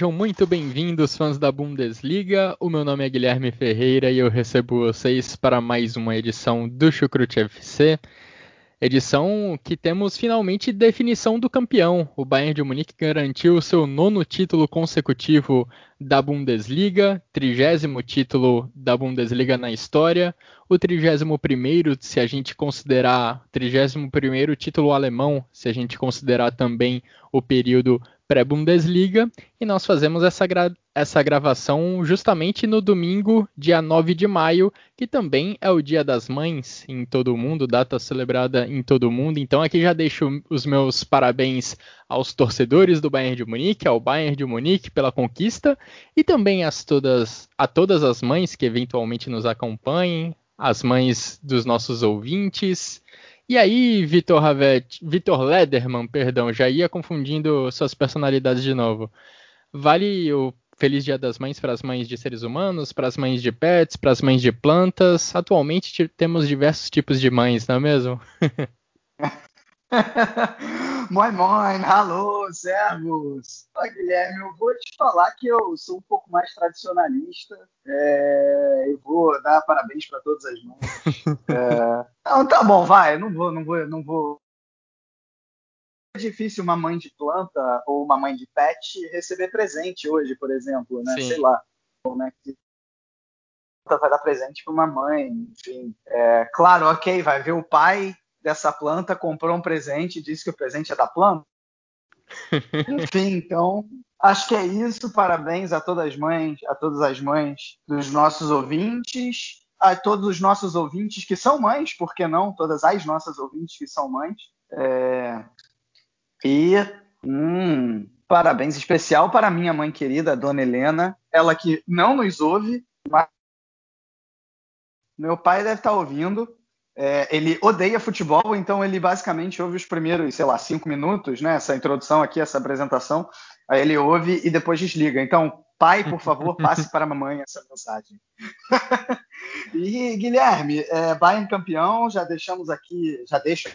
Sejam muito bem-vindos, fãs da Bundesliga. O meu nome é Guilherme Ferreira e eu recebo vocês para mais uma edição do Chucrute FC. Edição que temos finalmente definição do campeão. O Bayern de Munique garantiu seu nono título consecutivo da Bundesliga, trigésimo título da Bundesliga na história, o trigésimo primeiro, se a gente considerar trigésimo primeiro título alemão, se a gente considerar também o período pré-Bundesliga e nós fazemos essa, gra essa gravação justamente no domingo, dia 9 de maio, que também é o Dia das Mães em todo o mundo, data celebrada em todo o mundo. Então aqui já deixo os meus parabéns aos torcedores do Bayern de Munique, ao Bayern de Munique pela conquista e também as todas, a todas as mães que eventualmente nos acompanhem, as mães dos nossos ouvintes e aí, Vitor Ravet, Vitor Lederman, perdão, já ia confundindo suas personalidades de novo. Vale o Feliz Dia das Mães para as mães de seres humanos, para as mães de pets, para as mães de plantas. Atualmente temos diversos tipos de mães, não é mesmo? Moin, moin, alô, servos. Oi, Guilherme, eu vou te falar que eu sou um pouco mais tradicionalista. É, eu vou dar parabéns para todas as mães. É, não, tá bom, vai, não vou, não vou, não vou. É difícil uma mãe de planta ou uma mãe de pet receber presente hoje, por exemplo, né? Sim. Sei lá, como é que vai dar presente para uma mãe, enfim. É, claro, ok, vai ver o pai dessa planta comprou um presente e disse que o presente é da planta. Enfim, então, acho que é isso. Parabéns a todas as mães, a todas as mães dos nossos ouvintes, a todos os nossos ouvintes que são mães, por que não? Todas as nossas ouvintes que são mães. É... E hum, parabéns especial para minha mãe querida, Dona Helena, ela que não nos ouve, mas meu pai deve estar ouvindo. É, ele odeia futebol, então ele basicamente ouve os primeiros, sei lá, cinco minutos, né? Essa introdução aqui, essa apresentação. Aí ele ouve e depois desliga. Então, pai, por favor, passe para a mamãe essa mensagem. e Guilherme, é, Bayern campeão, já deixamos aqui, já deixa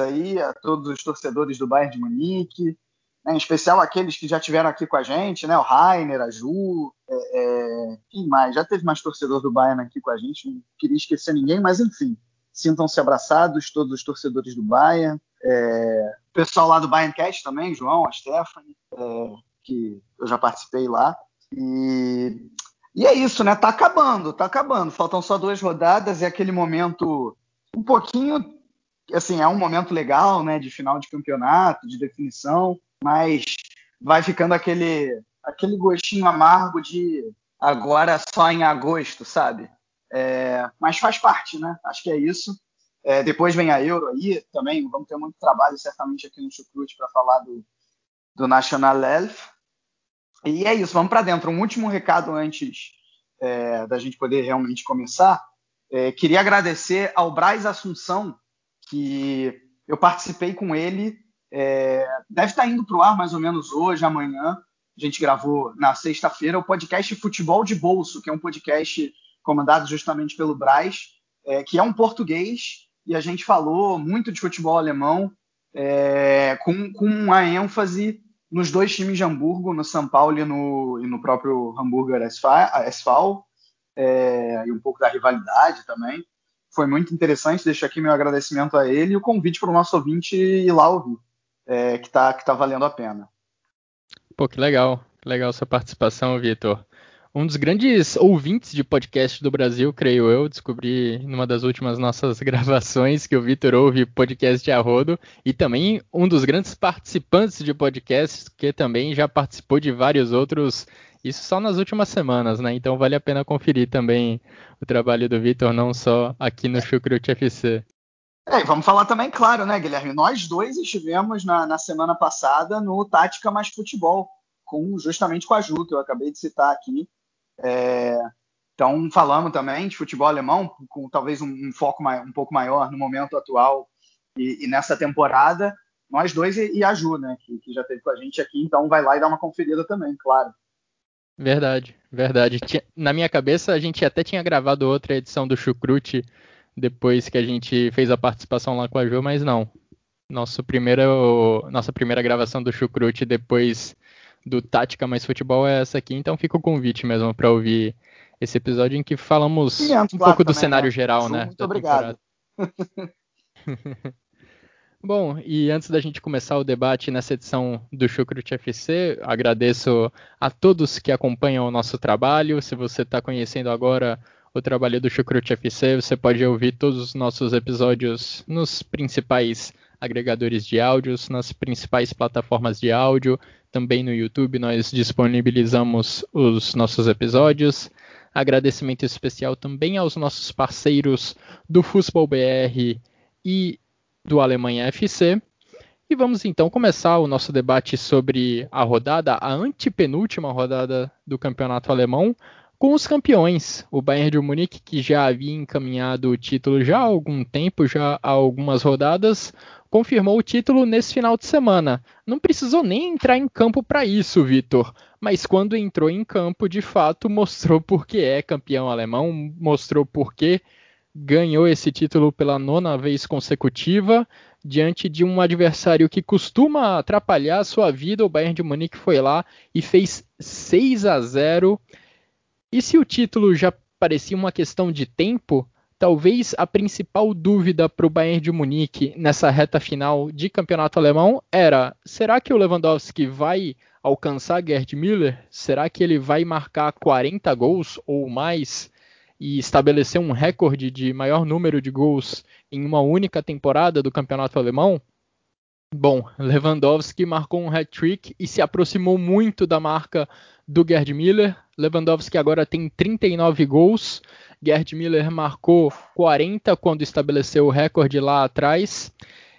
aí a todos os torcedores do Bayern de Munique, né, em especial aqueles que já tiveram aqui com a gente, né? O Rainer, a Ju, é, é, quem mais? Já teve mais torcedor do Bayern aqui com a gente, não queria esquecer ninguém, mas enfim, sintam-se abraçados, todos os torcedores do Bayern. É, pessoal lá do Bayerncast também, João, a Stephanie, é, que eu já participei lá. E, e é isso, né? Tá acabando, tá acabando. Faltam só duas rodadas e aquele momento um pouquinho assim, é um momento legal, né, de final de campeonato, de definição, mas vai ficando aquele, aquele gostinho amargo de agora só em agosto, sabe? É, mas faz parte, né? Acho que é isso. É, depois vem a Euro aí também, vamos ter muito trabalho certamente aqui no Chucrute para falar do, do National Elf. E é isso, vamos para dentro. Um último recado antes é, da gente poder realmente começar. É, queria agradecer ao Braz Assunção, que eu participei com ele é, deve estar indo para o ar mais ou menos hoje, amanhã. A gente gravou na sexta-feira o podcast Futebol de Bolso, que é um podcast comandado justamente pelo Braz, é, que é um português, e a gente falou muito de futebol alemão, é, com, com uma ênfase nos dois times de Hamburgo, no São Paulo e no, e no próprio Hamburger SV, é, e um pouco da rivalidade também. Foi muito interessante, deixo aqui meu agradecimento a ele e o convite para o nosso ouvinte ir lá ouvir é, que está que tá valendo a pena. Pô, que legal. Que legal sua participação, Vitor. um dos grandes ouvintes de podcast do Brasil, creio eu. Descobri numa das últimas nossas gravações que o Vitor ouve podcast de arrodo e também um dos grandes participantes de podcasts que também já participou de vários outros. Isso só nas últimas semanas, né? Então vale a pena conferir também o trabalho do Vitor, não só aqui no Chucrute FC. É, e vamos falar também, claro, né, Guilherme? Nós dois estivemos na, na semana passada no Tática Mais Futebol, com justamente com a Ju, que eu acabei de citar aqui. É, então, falamos também de futebol alemão, com talvez um, um foco um pouco maior no momento atual e, e nessa temporada. Nós dois e, e a Ju, né, que, que, já teve com a gente aqui, então vai lá e dá uma conferida também, claro. Verdade, verdade. Na minha cabeça, a gente até tinha gravado outra edição do Chucrute depois que a gente fez a participação lá com a Ju, mas não. Nosso primeiro, nossa primeira gravação do Chucrute depois do Tática Mais Futebol é essa aqui, então fica o convite mesmo para ouvir esse episódio em que falamos um pouco do cenário né? geral, Ju, né? Muito obrigado. Bom, e antes da gente começar o debate nessa edição do Chucrute FC, agradeço a todos que acompanham o nosso trabalho. Se você está conhecendo agora o trabalho do Chucrute FC, você pode ouvir todos os nossos episódios nos principais agregadores de áudios, nas principais plataformas de áudio, também no YouTube nós disponibilizamos os nossos episódios. Agradecimento especial também aos nossos parceiros do Futebol BR e do Alemanha FC. E vamos então começar o nosso debate sobre a rodada, a antepenúltima rodada do campeonato alemão, com os campeões, o Bayern de Munique, que já havia encaminhado o título já há algum tempo, já há algumas rodadas, confirmou o título nesse final de semana. Não precisou nem entrar em campo para isso, Vitor, mas quando entrou em campo, de fato, mostrou por que é campeão alemão, mostrou por que ganhou esse título pela nona vez consecutiva, diante de um adversário que costuma atrapalhar a sua vida. O Bayern de Munique foi lá e fez 6 a 0. E se o título já parecia uma questão de tempo, talvez a principal dúvida para o Bayern de Munique nessa reta final de campeonato alemão era: será que o Lewandowski vai alcançar Gerd Müller? Será que ele vai marcar 40 gols ou mais e estabelecer um recorde de maior número de gols em uma única temporada do campeonato alemão? Bom, Lewandowski marcou um hat-trick e se aproximou muito da marca do Gerd Müller. Lewandowski agora tem 39 gols Gerd Miller marcou 40 quando estabeleceu o recorde lá atrás.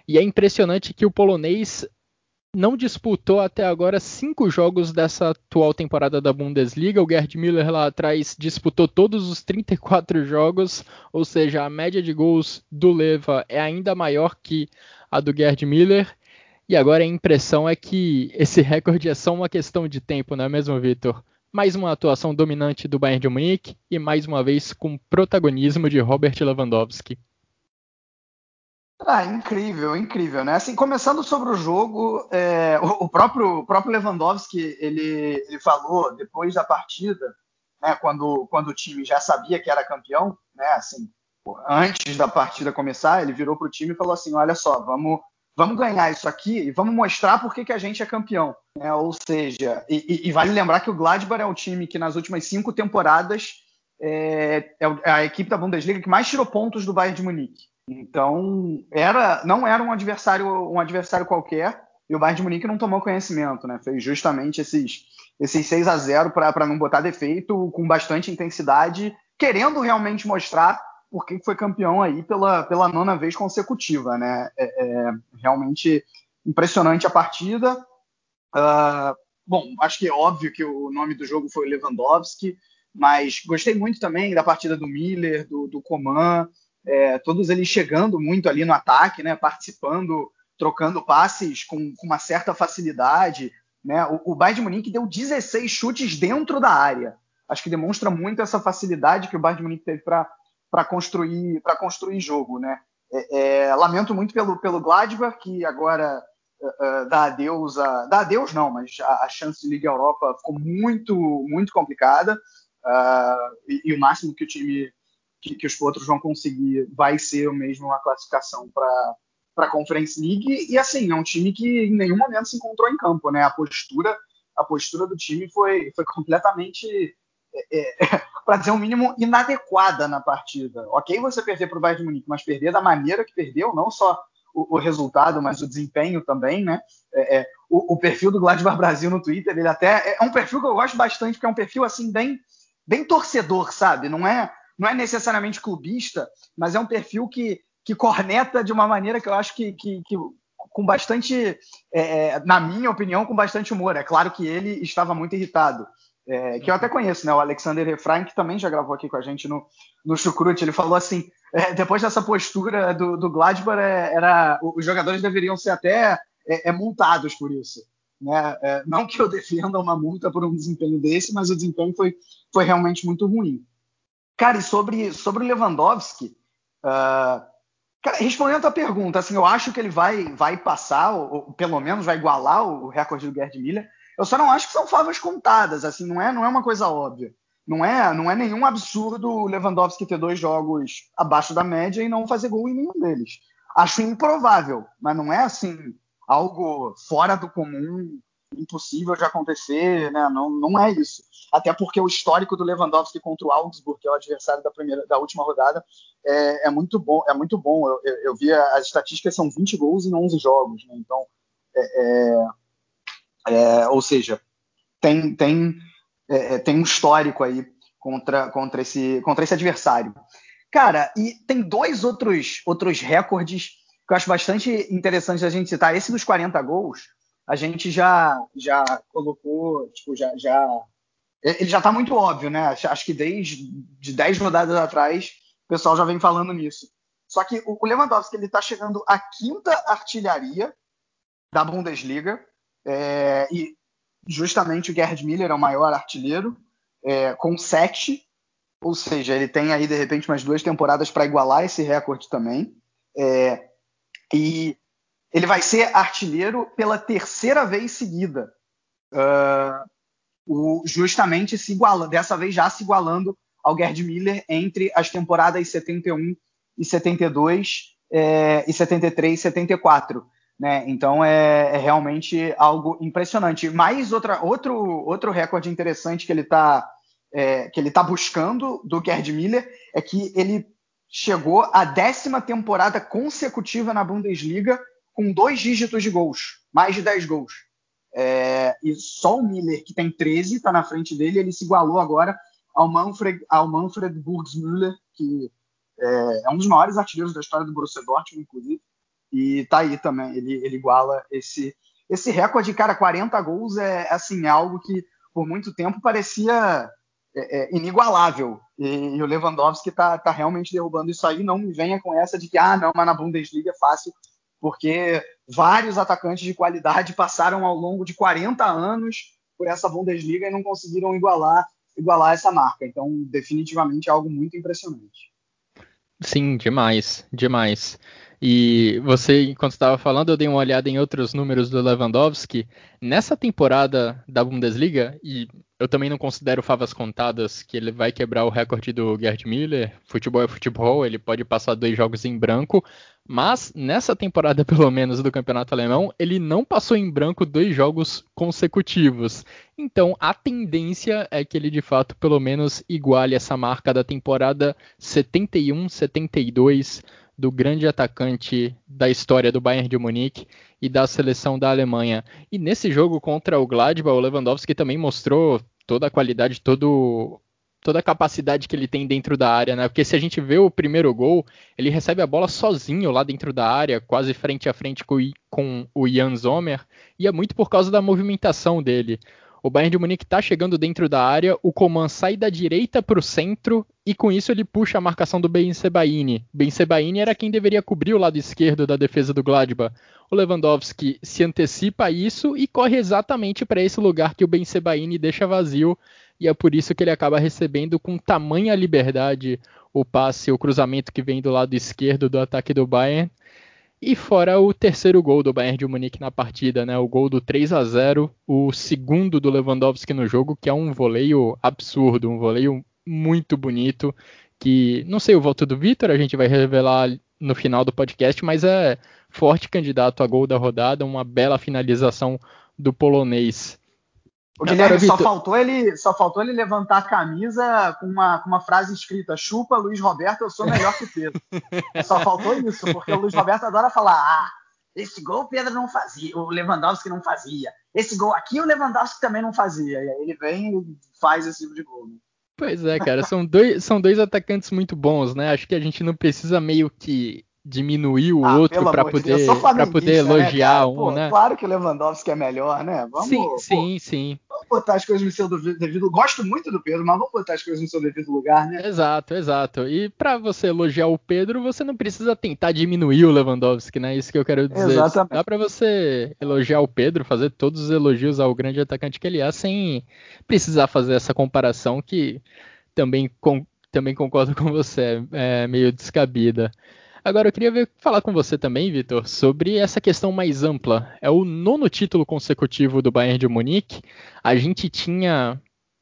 E é impressionante que o polonês não disputou até agora cinco jogos dessa atual temporada da Bundesliga. O Gerd Miller lá atrás disputou todos os 34 jogos, ou seja, a média de gols do Leva é ainda maior que a do Gerd Miller. E agora a impressão é que esse recorde é só uma questão de tempo, não é mesmo, Vitor? mais uma atuação dominante do Bayern de Munique e mais uma vez com protagonismo de Robert Lewandowski. Ah, incrível, incrível, né? Assim, começando sobre o jogo, é, o, próprio, o próprio Lewandowski ele, ele falou depois da partida, né, quando, quando o time já sabia que era campeão, né? Assim, antes da partida começar, ele virou para o time e falou assim: olha só, vamos vamos ganhar isso aqui e vamos mostrar por que, a gente é campeão. Né? Ou seja, e, e, vale lembrar que o Gladbach é o time que nas últimas cinco temporadas é, é, a equipe da Bundesliga que mais tirou pontos do Bayern de Munique. Então, era, não era um adversário, um adversário qualquer, e o Bayern de Munique não tomou conhecimento, né? Fez justamente esses, esses 6 a 0 para não botar defeito, com bastante intensidade, querendo realmente mostrar porque foi campeão aí pela, pela nona vez consecutiva, né? É, é realmente impressionante a partida. Uh, bom, acho que é óbvio que o nome do jogo foi Lewandowski, mas gostei muito também da partida do Miller, do, do Coman, é, todos eles chegando muito ali no ataque, né? Participando, trocando passes com, com uma certa facilidade. Né? O, o Bayern de Munique deu 16 chutes dentro da área. Acho que demonstra muito essa facilidade que o Bayern de Munique teve para para construir para construir jogo, né? É, é, lamento muito pelo pelo Gladbach que agora uh, dá adeus a dá adeus não, mas a, a, chance de Liga Europa ficou muito muito complicada uh, e, e, o máximo que o time que, que, os outros vão conseguir vai ser o mesmo a classificação para para a Conference League e assim é um time que em nenhum momento se encontrou em campo, né? A postura a postura do time foi foi completamente é, é para dizer o um mínimo, inadequada na partida. Ok, você perder para o Bayern de Munique, mas perder da maneira que perdeu, não só o, o resultado, mas o desempenho também, né? É, é, o, o, perfil do Gladbach Brasil no Twitter, ele até é um perfil que eu gosto bastante, porque é um perfil assim bem, bem torcedor, sabe? Não é, não é necessariamente clubista, mas é um perfil que, que corneta de uma maneira que eu acho que, que, que com bastante, é, é na minha opinião, com bastante humor. É claro que ele estava muito irritado é, que eu até conheço, né? O Alexander Refrain, que também já gravou aqui com a gente no, no Chucrute, ele falou assim: é, depois dessa postura do, do Gladbach, é, era, os jogadores deveriam ser até é, é multados por isso. Né? É, não que eu defenda uma multa por um desempenho desse, mas o desempenho foi, foi realmente muito ruim. Cara, e sobre, sobre o Lewandowski, uh, cara, respondendo a tua pergunta, assim, eu acho que ele vai, vai passar, ou, ou pelo menos vai igualar o, recorde do Gerd Miller eu só não acho que são favas contadas, assim, não é, não é uma coisa óbvia. Não é, não é nenhum absurdo o Lewandowski ter dois jogos abaixo da média e não fazer gol em nenhum deles. Acho improvável, mas não é assim algo fora do comum, impossível de acontecer, né? Não, não é isso. Até porque o histórico do Lewandowski contra o Augsburg, que é o adversário da primeira, da última rodada, é, é muito bom. É muito bom. Eu, eu, eu, vi as estatísticas são 20 gols em 11 jogos, né? Então é, é é, ou seja, tem, tem, é, é, tem um histórico aí contra, contra, esse, contra esse adversário. Cara, e tem dois outros, outros recordes que eu acho bastante interessante a gente citar. Esse dos 40 gols, a gente já, já colocou, tipo, já, já ele já está muito óbvio, né? Acho que desde de 10 rodadas atrás o pessoal já vem falando nisso. Só que o Lewandowski ele está chegando à quinta artilharia da Bundesliga é, e justamente o Gerhard Miller é o maior artilheiro, é, com sete, ou seja, ele tem aí de repente umas duas temporadas para igualar esse recorde também. É, e ele vai ser artilheiro pela terceira vez seguida. Uh, o, justamente se iguala, dessa vez já se igualando ao Gerd Miller entre as temporadas 71 e 72 é, e 73 e 74. Né? Então é, é, realmente algo impressionante. Mais outra, outro, outro recorde interessante que ele está é, que ele tá buscando do Gerd Miller é que ele chegou à décima temporada consecutiva na Bundesliga com dois dígitos de gols, mais de 10 gols. É, e só o Miller, que tem 13, está na frente dele, ele se igualou agora ao Manfred, ao Manfred Burgsmüller, que é, é um dos maiores artilheiros da história do Borussia Dortmund, inclusive. E tá aí também, ele, ele iguala esse, esse recorde, cara, 40 gols é assim, é algo que por muito tempo parecia é, é, inigualável. E, e, o Lewandowski tá, tá realmente derrubando isso aí. Não me venha com essa de que, ah, não, mas na Bundesliga é fácil, porque vários atacantes de qualidade passaram ao longo de 40 anos por essa Bundesliga e não conseguiram igualar, igualar essa marca. Então, definitivamente é algo muito impressionante. Sim, demais, demais. E você, enquanto estava falando, eu dei uma olhada em outros números do Lewandowski. Nessa temporada da Bundesliga, e eu também não considero favas contadas que ele vai quebrar o recorde do Gerd Miller. Futebol é futebol, ele pode passar dois jogos em branco. Mas nessa temporada, pelo menos, do campeonato alemão, ele não passou em branco dois jogos consecutivos. Então a tendência é que ele de fato, pelo menos, iguale essa marca da temporada 71-72 do grande atacante da história do Bayern de Munique e da seleção da Alemanha. E nesse jogo contra o Gladbach, o Lewandowski também mostrou toda a qualidade, todo, toda a capacidade que ele tem dentro da área, né? Porque se a gente vê o primeiro gol, ele recebe a bola sozinho lá dentro da área, quase frente a frente com, o Jan Sommer, e é muito por causa da movimentação dele. O Bayern de Munique está chegando dentro da área, o Coman sai da direita para o centro e com isso ele puxa a marcação do Ben Sebaini. Ben Sebaini era quem deveria cobrir o lado esquerdo da defesa do Gladbach. O Lewandowski se antecipa a isso e corre exatamente para esse lugar que o Ben Sebaini deixa vazio e é por isso que ele acaba recebendo com tamanha liberdade o passe, o cruzamento que vem do lado esquerdo do ataque do Bayern e fora o terceiro gol do Bayern de Munique na partida, né? O gol do 3 a 0, o segundo do Lewandowski no jogo, que é um voleio absurdo, um voleio muito bonito, que não sei o voto do Vitor, a gente vai revelar no final do podcast, mas é forte candidato a gol da rodada, uma bela finalização do polonês. O Guilherme, só faltou, ele, só faltou ele levantar a camisa com uma, com uma frase escrita: chupa, Luiz Roberto, eu sou melhor que o Pedro. só faltou isso, porque o Luiz Roberto adora falar: ah, esse gol o Pedro não fazia, o Lewandowski não fazia. Esse gol aqui o Lewandowski também não fazia. E aí ele vem e faz esse tipo de gol. Né? Pois é, cara, são dois, são dois atacantes muito bons, né? Acho que a gente não precisa meio que diminuir o ah, outro para poder, de pra poder né, elogiar né, um, Pô, né? Claro que o Lewandowski é melhor, né? Vamos, sim, pô, sim, sim. Vamos botar as coisas no seu devido Gosto muito do Pedro, mas vamos botar as coisas no seu devido lugar, né? Exato, exato. E para você elogiar o Pedro, você não precisa tentar diminuir o Lewandowski, né? Isso que eu quero dizer. Exatamente. Dá para você elogiar o Pedro, fazer todos os elogios ao grande atacante que ele é, sem precisar fazer essa comparação que também, com, também concordo com você, é meio descabida. Agora eu queria ver, falar com você também, Vitor, sobre essa questão mais ampla. É o nono título consecutivo do Bayern de Munique. A gente tinha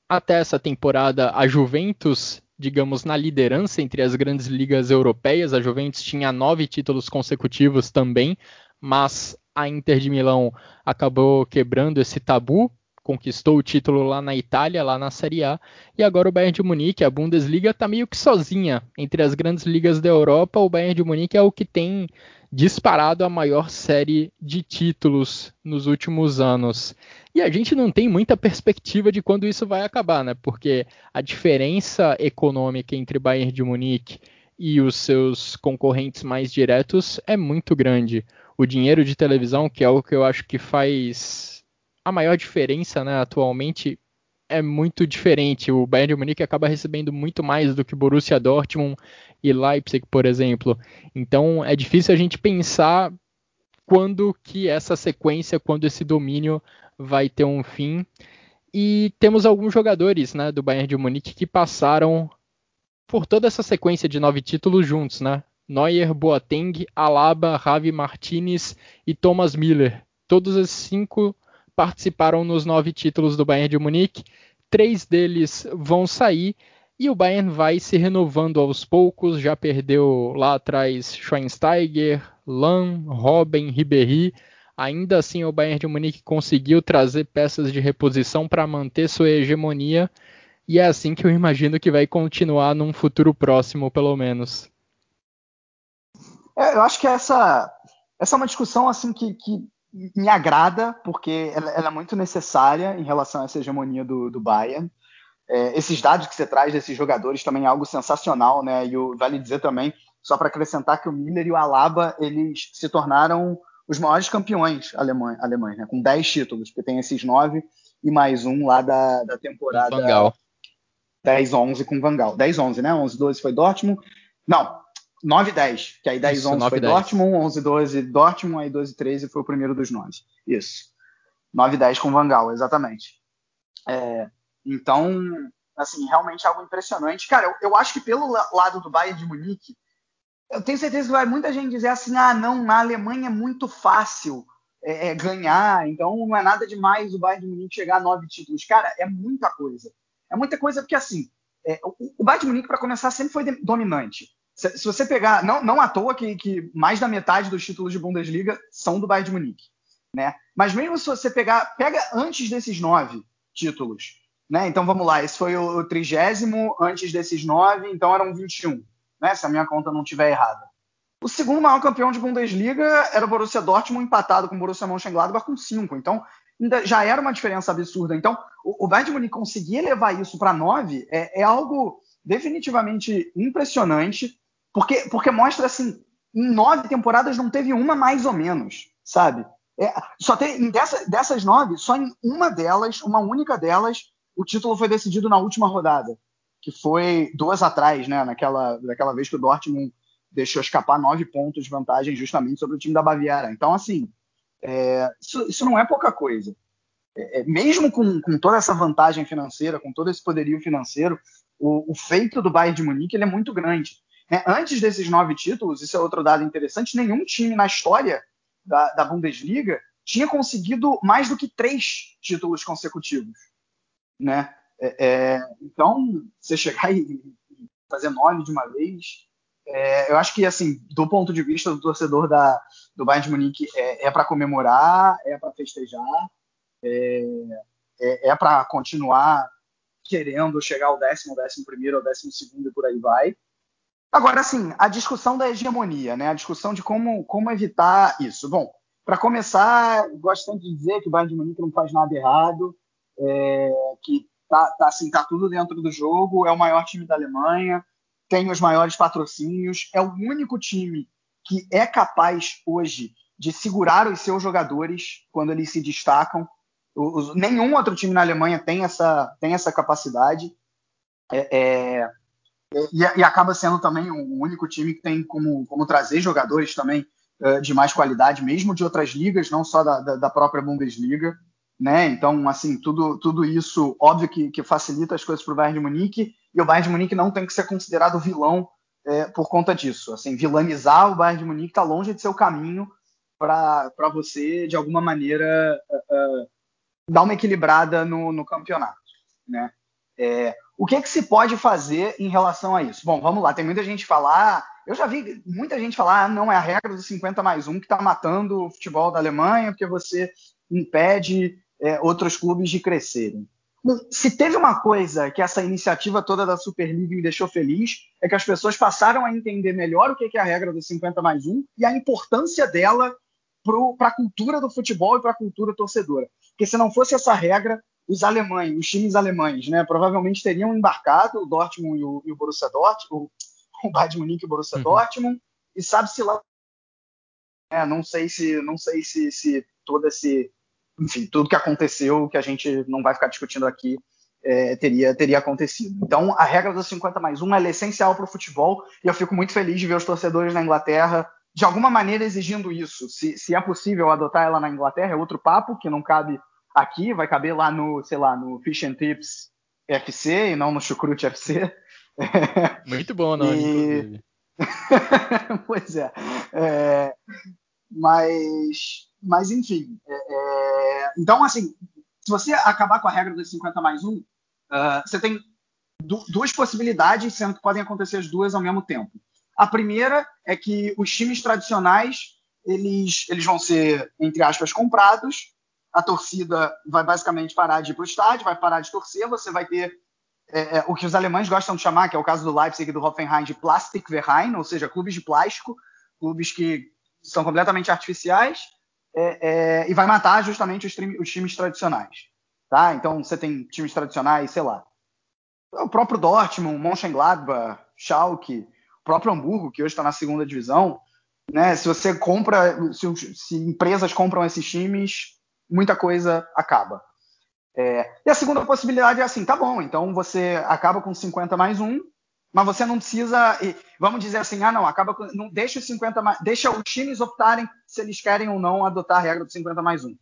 até essa temporada a Juventus, digamos, na liderança entre as grandes ligas europeias. A Juventus tinha nove títulos consecutivos também, mas a Inter de Milão acabou quebrando esse tabu conquistou o título lá na Itália, lá na Série A, e agora o Bayern de Munique, a Bundesliga, está meio que sozinha entre as grandes ligas da Europa. O Bayern de Munique é o que tem disparado a maior série de títulos nos últimos anos. E a gente não tem muita perspectiva de quando isso vai acabar, né? Porque a diferença econômica entre Bayern de Munique e os seus concorrentes mais diretos é muito grande. O dinheiro de televisão, que é o que eu acho que faz a maior diferença né, atualmente é muito diferente. O Bayern de Munique acaba recebendo muito mais do que Borussia Dortmund e Leipzig, por exemplo. Então é difícil a gente pensar quando que essa sequência, quando esse domínio vai ter um fim. E temos alguns jogadores né, do Bayern de Munique que passaram por toda essa sequência de nove títulos juntos, né? Neuer, Boateng, Alaba, Javi Martinez e Thomas Miller. Todos esses cinco participaram nos nove títulos do Bayern de Munique. Três deles vão sair e o Bayern vai se renovando aos poucos. Já perdeu lá atrás Schweinsteiger, Lan, Robben, Ribéry. Ainda assim, o Bayern de Munique conseguiu trazer peças de reposição para manter sua hegemonia. E é assim que eu imagino que vai continuar num futuro próximo, pelo menos. É, eu acho que essa, essa é uma discussão assim que, que me agrada, porque ela, ela, é muito necessária em relação a essa hegemonia do, do Bayern. É, esses dados que você traz desses jogadores também é algo sensacional, né? E o, vale dizer também, só para acrescentar, que o Miller e o Alaba eles se tornaram os maiores campeões alemães, alemães né? com 10 títulos, porque tem esses 9 e mais um lá da, da temporada 10-11 com Van Gaal. 10-11, né? 11-12 foi Dortmund. Não, 9 10, que aí 10 Isso, 11 9, foi 10. Dortmund, 11 12 Dortmund, aí 12 13 foi o primeiro dos 9. Isso. 9 10 com Vangal, exatamente. É, então, assim, realmente algo impressionante. Cara, eu, eu, acho que pelo lado do Bayern de Munique, eu tenho certeza que vai muita gente dizer assim: ah, não, na Alemanha é muito fácil é, é, ganhar, então não é nada demais o Bayern de Munique chegar a nove títulos. Cara, é muita coisa. É muita coisa porque, assim, é, o, o Bayern de Munique, para começar, sempre foi dominante. Se, se você pegar, não, não à toa que, que mais da metade dos títulos de Bundesliga são do Bayern de Munique, né? Mas mesmo se você pegar, pega antes desses nove títulos, né? Então vamos lá, esse foi o trigésimo antes desses nove, então eram 21, né? Se a minha conta não estiver errada. O segundo maior campeão de Bundesliga era o Borussia Dortmund, empatado com o Borussia Mönchengladbach com cinco. Então, ainda já era uma diferença absurda. Então, o, o Bayern de Munique conseguir levar isso para nove é, é algo definitivamente impressionante. Porque, porque mostra assim, em nove temporadas não teve uma mais ou menos, sabe? É, só tem dessa, dessas nove, só em uma delas, uma única delas, o título foi decidido na última rodada, que foi duas atrás, né? Naquela, naquela vez que o Dortmund deixou escapar nove pontos de vantagem justamente sobre o time da Baviera. Então, assim, é, isso, isso, não é pouca coisa. É, é mesmo com, com, toda essa vantagem financeira, com todo esse poderio financeiro, o, o feito do Bayern de Munique ele é muito grande. Né? Antes desses nove títulos, isso é outro dado interessante, nenhum time na história da, da Bundesliga tinha conseguido mais do que três títulos consecutivos. Né? É, é, então, você chegar e fazer nove de uma vez, é, eu acho que, assim, do ponto de vista do torcedor da, do Bayern de Munique, é, é para comemorar, é para festejar. É, é, é para continuar querendo chegar ao décimo, décimo primeiro, ao décimo segundo e por aí vai. Agora, assim, a discussão da hegemonia, né? A discussão de como, como evitar isso. Bom, para começar, sempre de dizer que o Bayern de Munique não faz nada errado, é, que tá, tá, assim, tá tudo dentro do jogo, é o maior time da Alemanha, tem os maiores patrocínios, é o único time que é capaz hoje de segurar os seus jogadores quando eles se destacam. Nenhum outro time na Alemanha tem essa, tem essa capacidade. É, é, e, e, acaba sendo também o único time que tem como, como trazer jogadores também uh, de mais qualidade, mesmo de outras ligas, não só da, da, da própria Bundesliga. Né? Então, assim, tudo, tudo isso, óbvio que, que facilita as coisas para o Bayern de Munique, e o Bayern de Munique não tem que ser considerado vilão é, por conta disso. Assim, vilanizar o Bayern de Munique está longe de ser o caminho para você, de alguma maneira, uh, uh, dar uma equilibrada no, no campeonato. Né? É, o que, que se pode fazer em relação a isso? Bom, vamos lá, tem muita gente falar. Eu já vi muita gente falar, ah, não é a regra dos 50 mais 1 que está matando o futebol da Alemanha, porque você impede é, outros clubes de crescerem. Se teve uma coisa que essa iniciativa toda da Superliga me deixou feliz, é que as pessoas passaram a entender melhor o que é a regra dos 50 mais 1 e a importância dela para a cultura do futebol e para a cultura torcedora. Porque se não fosse essa regra, os alemães, os times alemães, né, provavelmente teriam embarcado o Dortmund e o, e o Borussia Dortmund, o, o Bayern Munique e o Borussia uhum. Dortmund, e sabe-se lá, é, não sei se, não sei se, se todo esse enfim, tudo que aconteceu, que a gente não vai ficar discutindo aqui, é, teria, teria acontecido. Então, a regra dos 50 mais 1 é essencial para o futebol e eu fico muito feliz de ver os torcedores na Inglaterra de alguma maneira exigindo isso. Se, se é possível adotar ela na Inglaterra, é outro papo que não cabe aqui, vai caber lá no, sei lá, no Fish and Tips FC e não no Chucrute FC. Muito bom, não, e... pois é. é. Mas, mas enfim, é, é, então assim, se você acabar com a regra dos 50 mais 1, uh, você tem du duas possibilidades, sendo que podem acontecer as duas ao mesmo tempo. A primeira é que os times tradicionais eles, eles vão ser, entre aspas, comprados. A torcida vai basicamente parar de ir para o estádio, vai parar de torcer. Você vai ter é, é, o que os alemães gostam de chamar, que é o caso do Leipzig e do Hoffenheim, de Plastikverein, ou seja, clubes de plástico, clubes que são completamente artificiais é, é, e vai matar justamente os, os, times tradicionais. Tá? Então você tem times tradicionais, sei lá, o próprio Dortmund, Mönchengladbach, Schalke, o próprio Hamburgo, que hoje está na segunda divisão. Né? Se você compra, se, se, empresas compram esses times, muita coisa acaba. É, e a segunda possibilidade é assim, tá bom, então você acaba com 50 mais um, mas você não precisa, vamos dizer assim, ah não, acaba com, não deixa os 50 mais, deixa os times optarem se eles querem ou não adotar a regra do 50 mais um,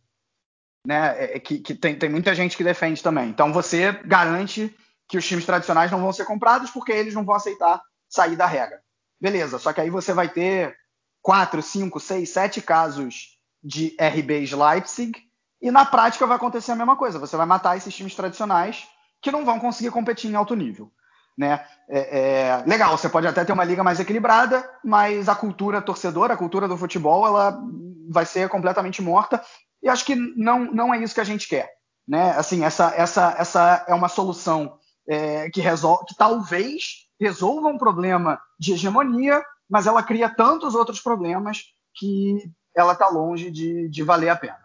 né? É, é, que, que tem, tem muita gente que defende também. Então você garante que os times tradicionais não vão ser comprados porque eles não vão aceitar sair da regra. Beleza, só que aí você vai ter quatro, cinco, seis, sete casos de RBs Leipzig e na prática vai acontecer a mesma coisa. Você vai matar esses times tradicionais que não vão conseguir competir em alto nível. Né? É, é, legal, você pode até ter uma liga mais equilibrada, mas a cultura torcedora, a cultura do futebol, ela vai ser completamente morta. E acho que não, não é isso que a gente quer. Né? Assim, essa, essa, essa é uma solução é, que, resolve, que talvez resolva um problema de hegemonia, mas ela cria tantos outros problemas que ela está longe de, de, valer a pena.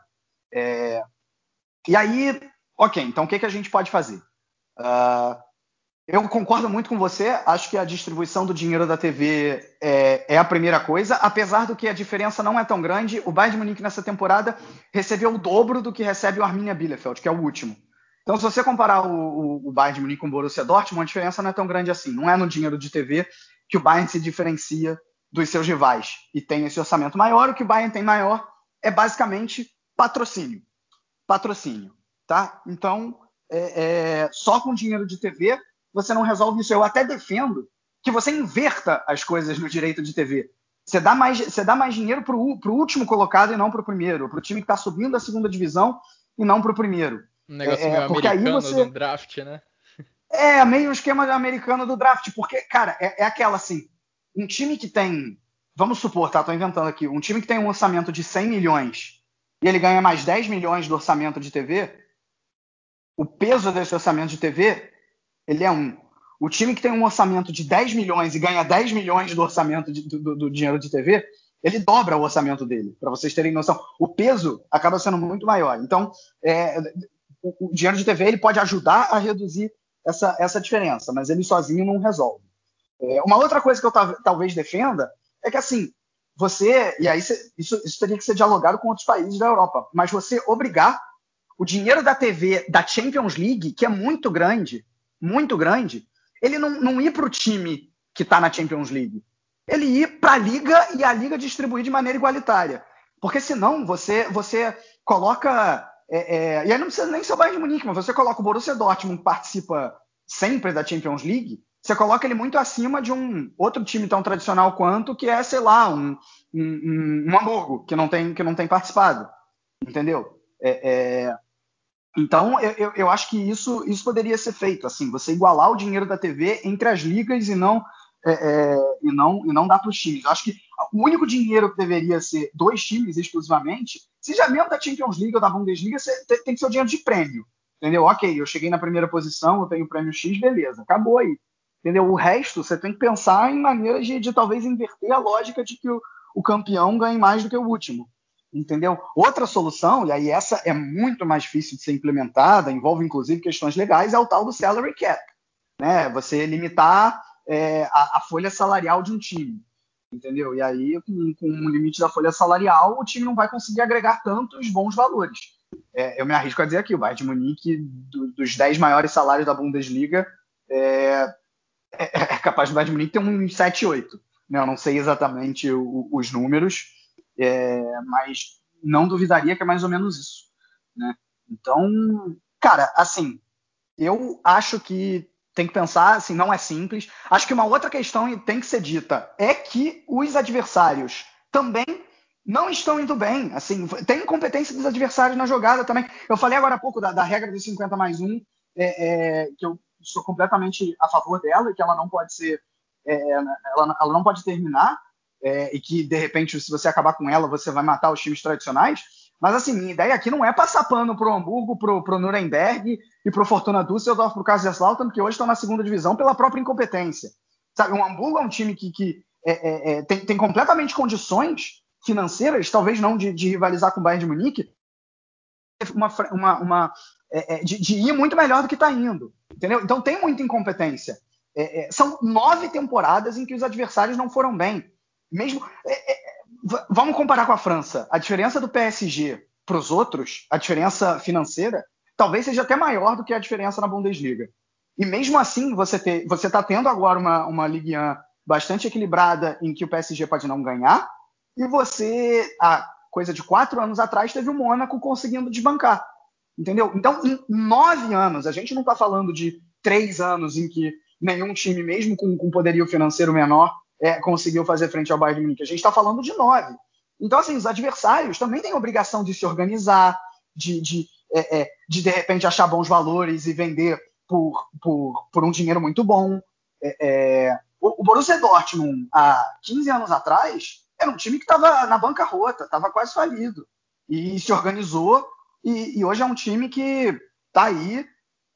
É, e aí, ok, então o que, que a gente pode fazer? Uh, eu concordo muito com você. Acho que a distribuição do dinheiro da TV é, é, a primeira coisa. Apesar do que a diferença não é tão grande, o Bayern de Munique nessa temporada recebeu o dobro do que recebe o Arminia Bielefeld, que é o último. Então, se você comparar o, o, o Bayern de Munique com o Borussia Dortmund, a diferença não é tão grande assim. Não é no dinheiro de TV que o Bayern se diferencia dos seus rivais e tem esse orçamento maior. O que o Bayern tem maior é basicamente patrocínio. Patrocínio, tá? Então, é, é, só com dinheiro de TV você não resolve isso. Eu até defendo que você inverta as coisas no direito de TV. Você dá mais, você dá mais dinheiro para o último colocado e não para o primeiro, para o time que está subindo da segunda divisão e não para o primeiro. Um negócio é, meio porque americano aí você... do draft, né? É, meio esquema americano do draft, porque, cara, é, é aquela assim, um time que tem, vamos supor, tá, tô inventando aqui, um time que tem um orçamento de 100 milhões e ele ganha mais 10 milhões do orçamento de TV, o peso desse orçamento de TV, ele é um. O time que tem um orçamento de 10 milhões e ganha 10 milhões do orçamento de, do, do, dinheiro de TV, ele dobra o orçamento dele, para vocês terem noção. O peso acaba sendo muito maior. Então, é, o, o, dinheiro de TV ele pode ajudar a reduzir essa, essa diferença, mas ele sozinho não resolve. É, uma outra coisa que eu talvez defenda é que, assim, você, e aí isso, isso teria que ser dialogado com outros países da Europa, mas você obrigar o dinheiro da TV da Champions League, que é muito grande, muito grande, ele não, não ir para o time que está na Champions League. Ele ir para a liga e a liga distribuir de maneira igualitária. Porque senão você, você coloca. É, é, e aí não precisa nem ser o Bayern de Munique, mas você coloca o Borussia Dortmund, que participa sempre da Champions League, você coloca ele muito acima de um outro time tão tradicional quanto, que é, sei lá, um, um, um Hamburgo, que não tem, que não tem participado. Entendeu? É, é... Então, eu, eu acho que isso, isso poderia ser feito, assim, você igualar o dinheiro da TV entre as ligas e não, é, é, e não, e não dar para os times. Eu acho que o único dinheiro que deveria ser dois times exclusivamente, seja mesmo da Champions League ou da Bundesliga, tem que ser o dinheiro de prêmio. Entendeu? Ok, eu cheguei na primeira posição, eu tenho o prêmio X, beleza, acabou aí. Entendeu? O resto, você tem que pensar em maneiras de, de talvez inverter a lógica de que o, o campeão ganhe mais do que o último. Entendeu? Outra solução, e aí essa é muito mais difícil de ser implementada, envolve inclusive questões legais, é o tal do salary cap. Né? Você limitar é, a, a, folha salarial de um time. Entendeu? E aí, com, com o limite da folha salarial, o time não vai conseguir agregar tantos bons valores. É, eu me arrisco a dizer aqui, o Bayern de Munique, do, dos 10 maiores salários da Bundesliga, é, é, capaz do Munique ter uns 7, 8. Né? Eu não sei exatamente o, os números, é, mas não duvidaria que é mais ou menos isso. Né? Então, cara, assim, eu acho que tem que pensar, assim, não é simples. Acho que uma outra questão tem que ser dita é que os adversários também não estão indo bem. Assim, tem incompetência dos adversários na jogada também. Eu falei agora há pouco da, da regra dos 50 mais 1, é, é, que eu sou completamente a favor dela e que ela não pode ser, é, ela, ela, não pode terminar é, e que de repente se você acabar com ela você vai matar os times tradicionais. Mas assim, minha ideia aqui não é passar pano pro Hamburgo, pro, pro Nuremberg e pro Fortuna Düsseldorf, pro Kaiserslautern, que hoje estão na segunda divisão pela própria incompetência. Sabe, o Hamburgo é um time que, que é, é, é, tem, tem completamente condições financeiras, talvez não de, de rivalizar com o Bayern de Munique, uma, uma, uma é, é, de, de, ir muito melhor do que está indo. Entendeu? Então tem muita incompetência. É, é, são nove temporadas em que os adversários não foram bem. Mesmo. É, vamos comparar com a França. A diferença do PSG para os outros, a diferença financeira, talvez seja até maior do que a diferença na Bundesliga. E mesmo assim, você está tendo agora uma, uma Ligue 1 bastante equilibrada em que o PSG pode não ganhar, e você, há coisa de quatro anos atrás, teve o Mônaco conseguindo desbancar. Entendeu? Então, em nove anos, a gente não está falando de três anos em que nenhum time, mesmo com, com poderio financeiro menor, é, conseguiu fazer frente ao Bayern de Munique. A gente está falando de nove. Então, assim, os adversários também têm obrigação de se organizar, de, de, é, é, de, de repente, achar bons valores e vender por, por, por um dinheiro muito bom. É, é, o, o Borussia Dortmund, há 15 anos atrás, era um time que estava na bancarrota, estava quase falido. E se organizou e, e hoje é um time que está aí,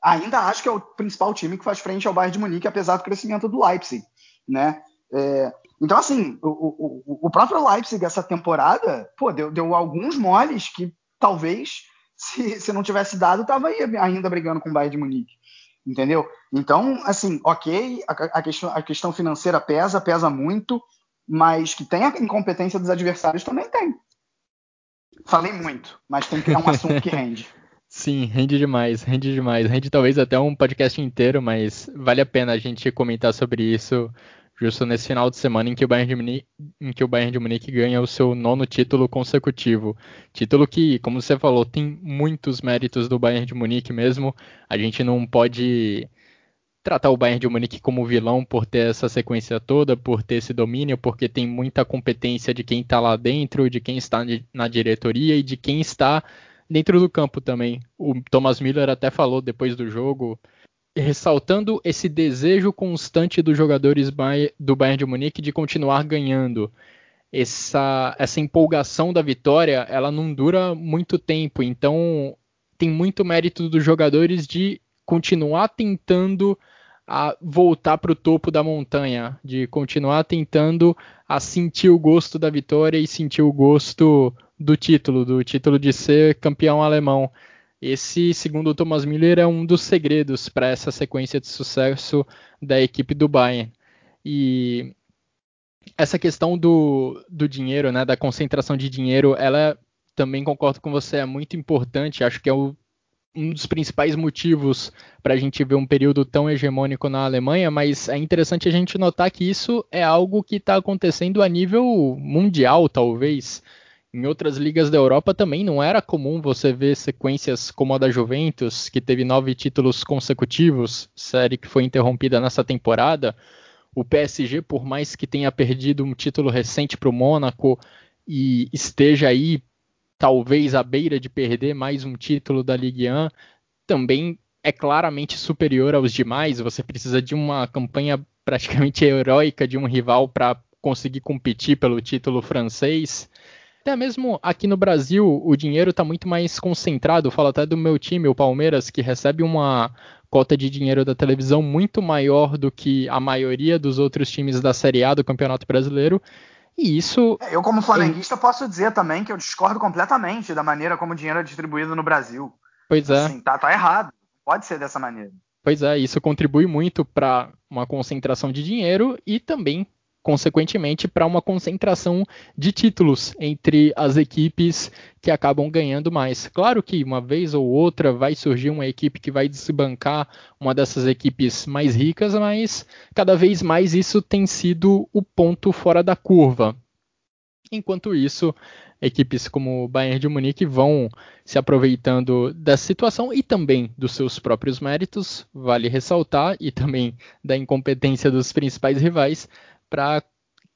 ainda acho que é o principal time que faz frente ao Bayern de Munique, apesar do crescimento do Leipzig, né? É, então, assim, o, o, o, próprio Leipzig essa temporada, pô, deu, deu alguns moles que talvez, se, se não tivesse dado, estava aí ainda brigando com o Bayern de Munique, entendeu? Então, assim, ok, a, a, questão, a questão financeira pesa, pesa muito, mas que tem a incompetência dos adversários também tem. Falei muito, mas tem que é um assunto que rende. Sim, rende demais, rende demais. Rende talvez até um podcast inteiro, mas vale a pena a gente comentar sobre isso justo nesse final de semana em que o Bayern de Munique, em que o Bayern de Munique ganha o seu nono título consecutivo. Título que, como você falou, tem muitos méritos do Bayern de Munique mesmo. A gente não pode tratar o Bayern de Munique como vilão por ter essa sequência toda, por ter esse domínio, porque tem muita competência de quem está lá dentro, de quem está na diretoria e de quem está dentro do campo também. O Thomas Miller até falou depois do jogo, ressaltando esse desejo constante dos jogadores do Bayern de Munique de continuar ganhando. Essa, essa empolgação da vitória, ela não dura muito tempo, então tem muito mérito dos jogadores de continuar tentando a voltar para o topo da montanha, de continuar tentando a sentir o gosto da vitória e sentir o gosto do título, do título de ser campeão alemão. Esse, segundo o Thomas Miller, é um dos segredos para essa sequência de sucesso da equipe do Bayern. E essa questão do, do dinheiro, né, da concentração de dinheiro, ela também concordo com você, é muito importante. Acho que é o, um dos principais motivos para a gente ver um período tão hegemônico na Alemanha, mas é interessante a gente notar que isso é algo que está acontecendo a nível mundial, talvez. Em outras ligas da Europa também não era comum você ver sequências como a da Juventus, que teve nove títulos consecutivos, série que foi interrompida nessa temporada. O PSG, por mais que tenha perdido um título recente para o Mônaco e esteja aí talvez à beira de perder mais um título da Ligue 1, também é claramente superior aos demais. Você precisa de uma campanha praticamente heróica de um rival para conseguir competir pelo título francês até mesmo aqui no Brasil, o dinheiro está muito mais concentrado. Falo até do meu time, o Palmeiras, que recebe uma cota de dinheiro da televisão muito maior do que a maioria dos outros times da Série A do Campeonato Brasileiro. E isso. É, eu, como flamenguista, eu... posso dizer também que eu discordo completamente da maneira como o dinheiro é distribuído no Brasil. Pois é. Assim, tá, tá errado. Pode ser dessa maneira. Pois é, isso contribui muito para uma concentração de dinheiro e também consequentemente, para uma concentração de títulos entre as equipes que acabam ganhando mais. Claro que uma vez ou outra vai surgir uma equipe que vai desbancar uma dessas equipes mais ricas, mas cada vez mais isso tem sido o ponto fora da curva. Enquanto isso, equipes como o Bayern de Munique vão se aproveitando dessa situação e também dos seus próprios méritos, vale ressaltar, e também da incompetência dos principais rivais, para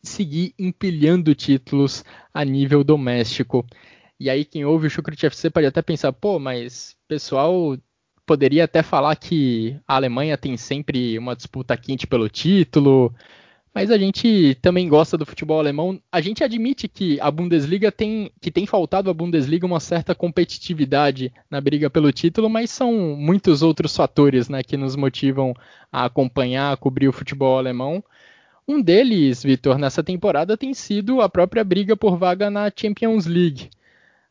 seguir empilhando títulos a nível doméstico. E aí quem ouve o Chucrut FC pode até pensar, pô, mas pessoal poderia até falar que a Alemanha tem sempre uma disputa quente pelo título, mas a gente também gosta do futebol alemão. A gente admite que a Bundesliga tem que tem faltado à Bundesliga uma certa competitividade na briga pelo título, mas são muitos outros fatores, né, que nos motivam a acompanhar, a cobrir o futebol alemão. Um deles, Vitor, nessa temporada tem sido a própria briga por vaga na Champions League.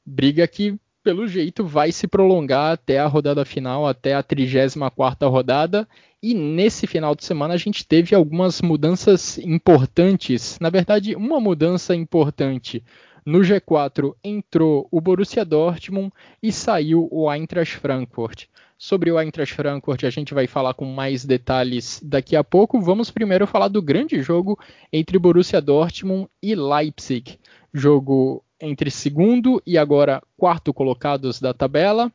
Briga que, pelo jeito, vai se prolongar até a rodada final, até a 34ª rodada. E nesse final de semana a gente teve algumas mudanças importantes. Na verdade, uma mudança importante. No G4 entrou o Borussia Dortmund e saiu o Eintracht Frankfurt. Sobre o Eintracht Frankfurt a gente vai falar com mais detalhes daqui a pouco. Vamos primeiro falar do grande jogo entre Borussia Dortmund e Leipzig. Jogo entre segundo e agora quarto colocados da tabela,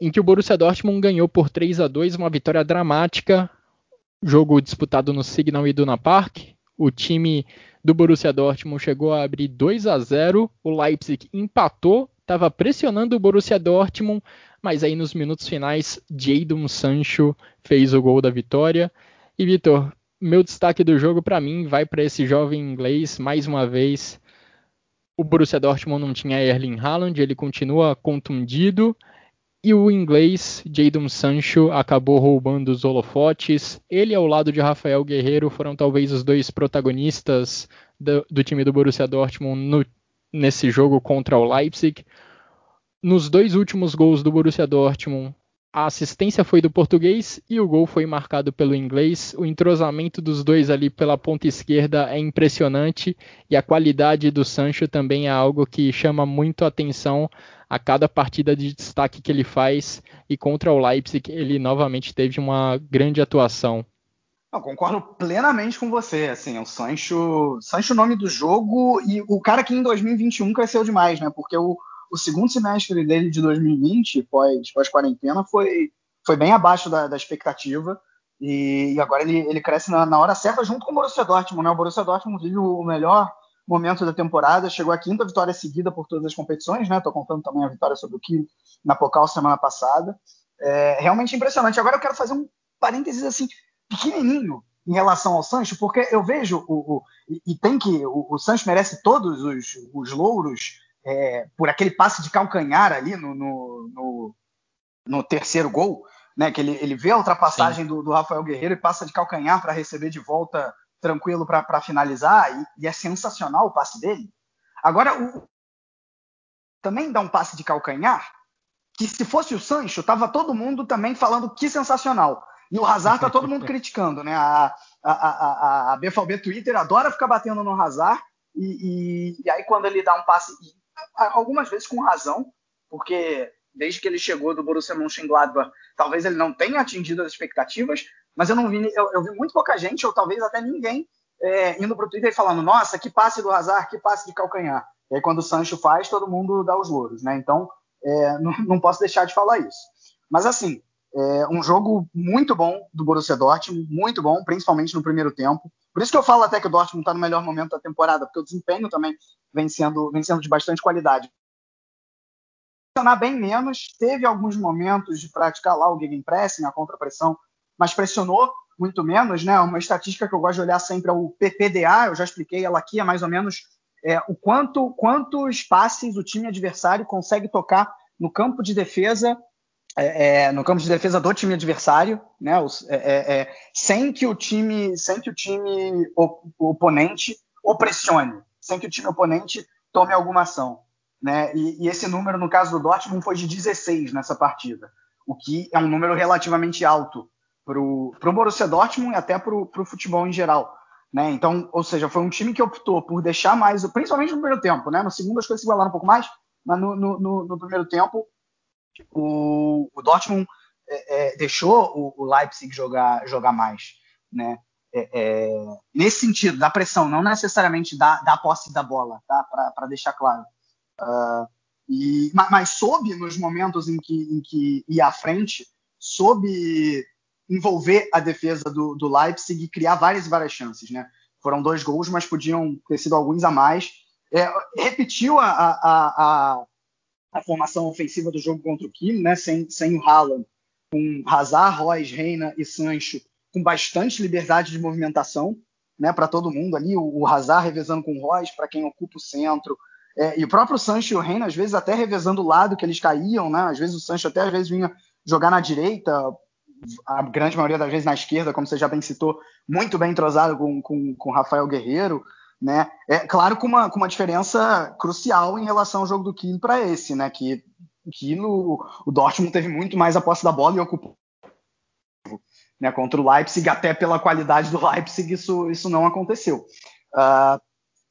em que o Borussia Dortmund ganhou por 3 a 2, uma vitória dramática. Jogo disputado no Signal Iduna Park. O time do Borussia Dortmund chegou a abrir 2 a 0, o Leipzig empatou, estava pressionando o Borussia Dortmund, mas aí nos minutos finais, Jadon Sancho fez o gol da vitória. E Vitor, meu destaque do jogo para mim vai para esse jovem inglês mais uma vez. O Borussia Dortmund não tinha Erling Haaland, ele continua contundido. E o inglês, Jadon Sancho, acabou roubando os holofotes. Ele, ao lado de Rafael Guerreiro, foram talvez os dois protagonistas do, do time do Borussia Dortmund no, nesse jogo contra o Leipzig. Nos dois últimos gols do Borussia Dortmund, a assistência foi do português e o gol foi marcado pelo inglês. O entrosamento dos dois ali pela ponta esquerda é impressionante e a qualidade do Sancho também é algo que chama muito a atenção a cada partida de destaque que ele faz. E contra o Leipzig, ele novamente teve uma grande atuação. Eu concordo plenamente com você. Assim, o Sancho, Sancho, o nome do jogo e o cara que em 2021 cresceu demais, né? Porque o o segundo semestre dele de 2020, pós, pós quarentena, foi, foi bem abaixo da, da expectativa. E, e, agora ele, ele cresce na, na, hora certa junto com o Borussia Dortmund. Né? O Borussia Dortmund vive o melhor momento da temporada, chegou à quinta vitória seguida por todas as competições, né? Tô contando também a vitória sobre o Kiel na Pokal semana passada. É realmente impressionante. Agora eu quero fazer um parênteses assim pequenininho em relação ao Sancho, porque eu vejo o, o e, tem que o, o Sancho merece todos os, os louros é, por aquele passe de calcanhar ali no, no, no, no terceiro gol, né? Que ele, ele vê a ultrapassagem do, do, Rafael Guerreiro e passa de calcanhar para receber de volta tranquilo para finalizar, e, e, é sensacional o passe dele. Agora, o, também dá um passe de calcanhar, que se fosse o Sancho, tava todo mundo também falando que sensacional. E o Hazard tá todo mundo criticando, né? A, a, a, a BFB Twitter adora ficar batendo no Hazard, e, e, e aí quando ele dá um passe, algumas vezes com razão, porque desde que ele chegou do Borussia Mönchengladbach, talvez ele não tenha atingido as expectativas, mas eu não vi, eu, eu vi muito pouca gente, ou talvez até ninguém, é, indo para o Twitter e falando, nossa, que passe do Hazard, que passe de calcanhar. E aí quando o Sancho faz, todo mundo dá os louros, né? Então, é, não, não, posso deixar de falar isso. Mas assim, é um jogo muito bom do Borussia Dortmund, muito bom, principalmente no primeiro tempo. Por isso que eu falo até que o Dortmund está no melhor momento da temporada, porque o desempenho também vem sendo, vem sendo de bastante qualidade pressionar bem menos, teve alguns momentos de praticar lá o gegenpressing, a contrapressão, mas pressionou muito menos, né? Uma estatística que eu gosto de olhar sempre é o PPDA, eu já expliquei ela aqui, é mais ou menos é, o quanto quantos passes o time adversário consegue tocar no campo de defesa é, é, no campo de defesa do time adversário, né, os, é, é, é sem que o time, sem que o time o, o oponente o pressione, sem que o time oponente tome alguma ação. Né? E, e, esse número, no caso do Dortmund, foi de 16 nessa partida, o que é um número relativamente alto para o Borussia Dortmund e até para o futebol em geral. Né? Então, ou seja, foi um time que optou por deixar mais, principalmente no primeiro tempo, né? no segundo as coisas se igualaram um pouco mais, mas no, no, no, no primeiro tempo o, o Dortmund é, é, deixou o, o, Leipzig jogar, jogar mais. Né? É, é nesse sentido, da pressão, não necessariamente da, da posse da bola, tá? para deixar claro. Uh, e, mas soube, nos momentos em que, em que ia à frente, soube envolver a defesa do, do Leipzig e criar várias várias chances. Né? Foram dois gols, mas podiam ter sido alguns a mais. É, repetiu a, a, a, a, formação ofensiva do jogo contra o Kiel, né? sem, sem o Haaland, com Hazard, Royce, Reina e Sancho, com bastante liberdade de movimentação né, para todo mundo ali. O, o Hazard revezando com o Royce, para quem ocupa o centro. É, e o próprio Sancho e o Reina, às vezes, até revezando o lado que eles caíam, né? Às vezes o Sancho até às vezes vinha jogar na direita, a grande maioria das vezes na esquerda, como você já bem citou, muito bem entrosado com, com, com Rafael Guerreiro, né? É claro com uma, com uma diferença crucial em relação ao jogo do Kilo para esse, né? Que, que o Dortmund teve muito mais a posse da bola e ocupou né, contra o Leipzig, até pela qualidade do Leipzig, isso, isso não aconteceu. Uh,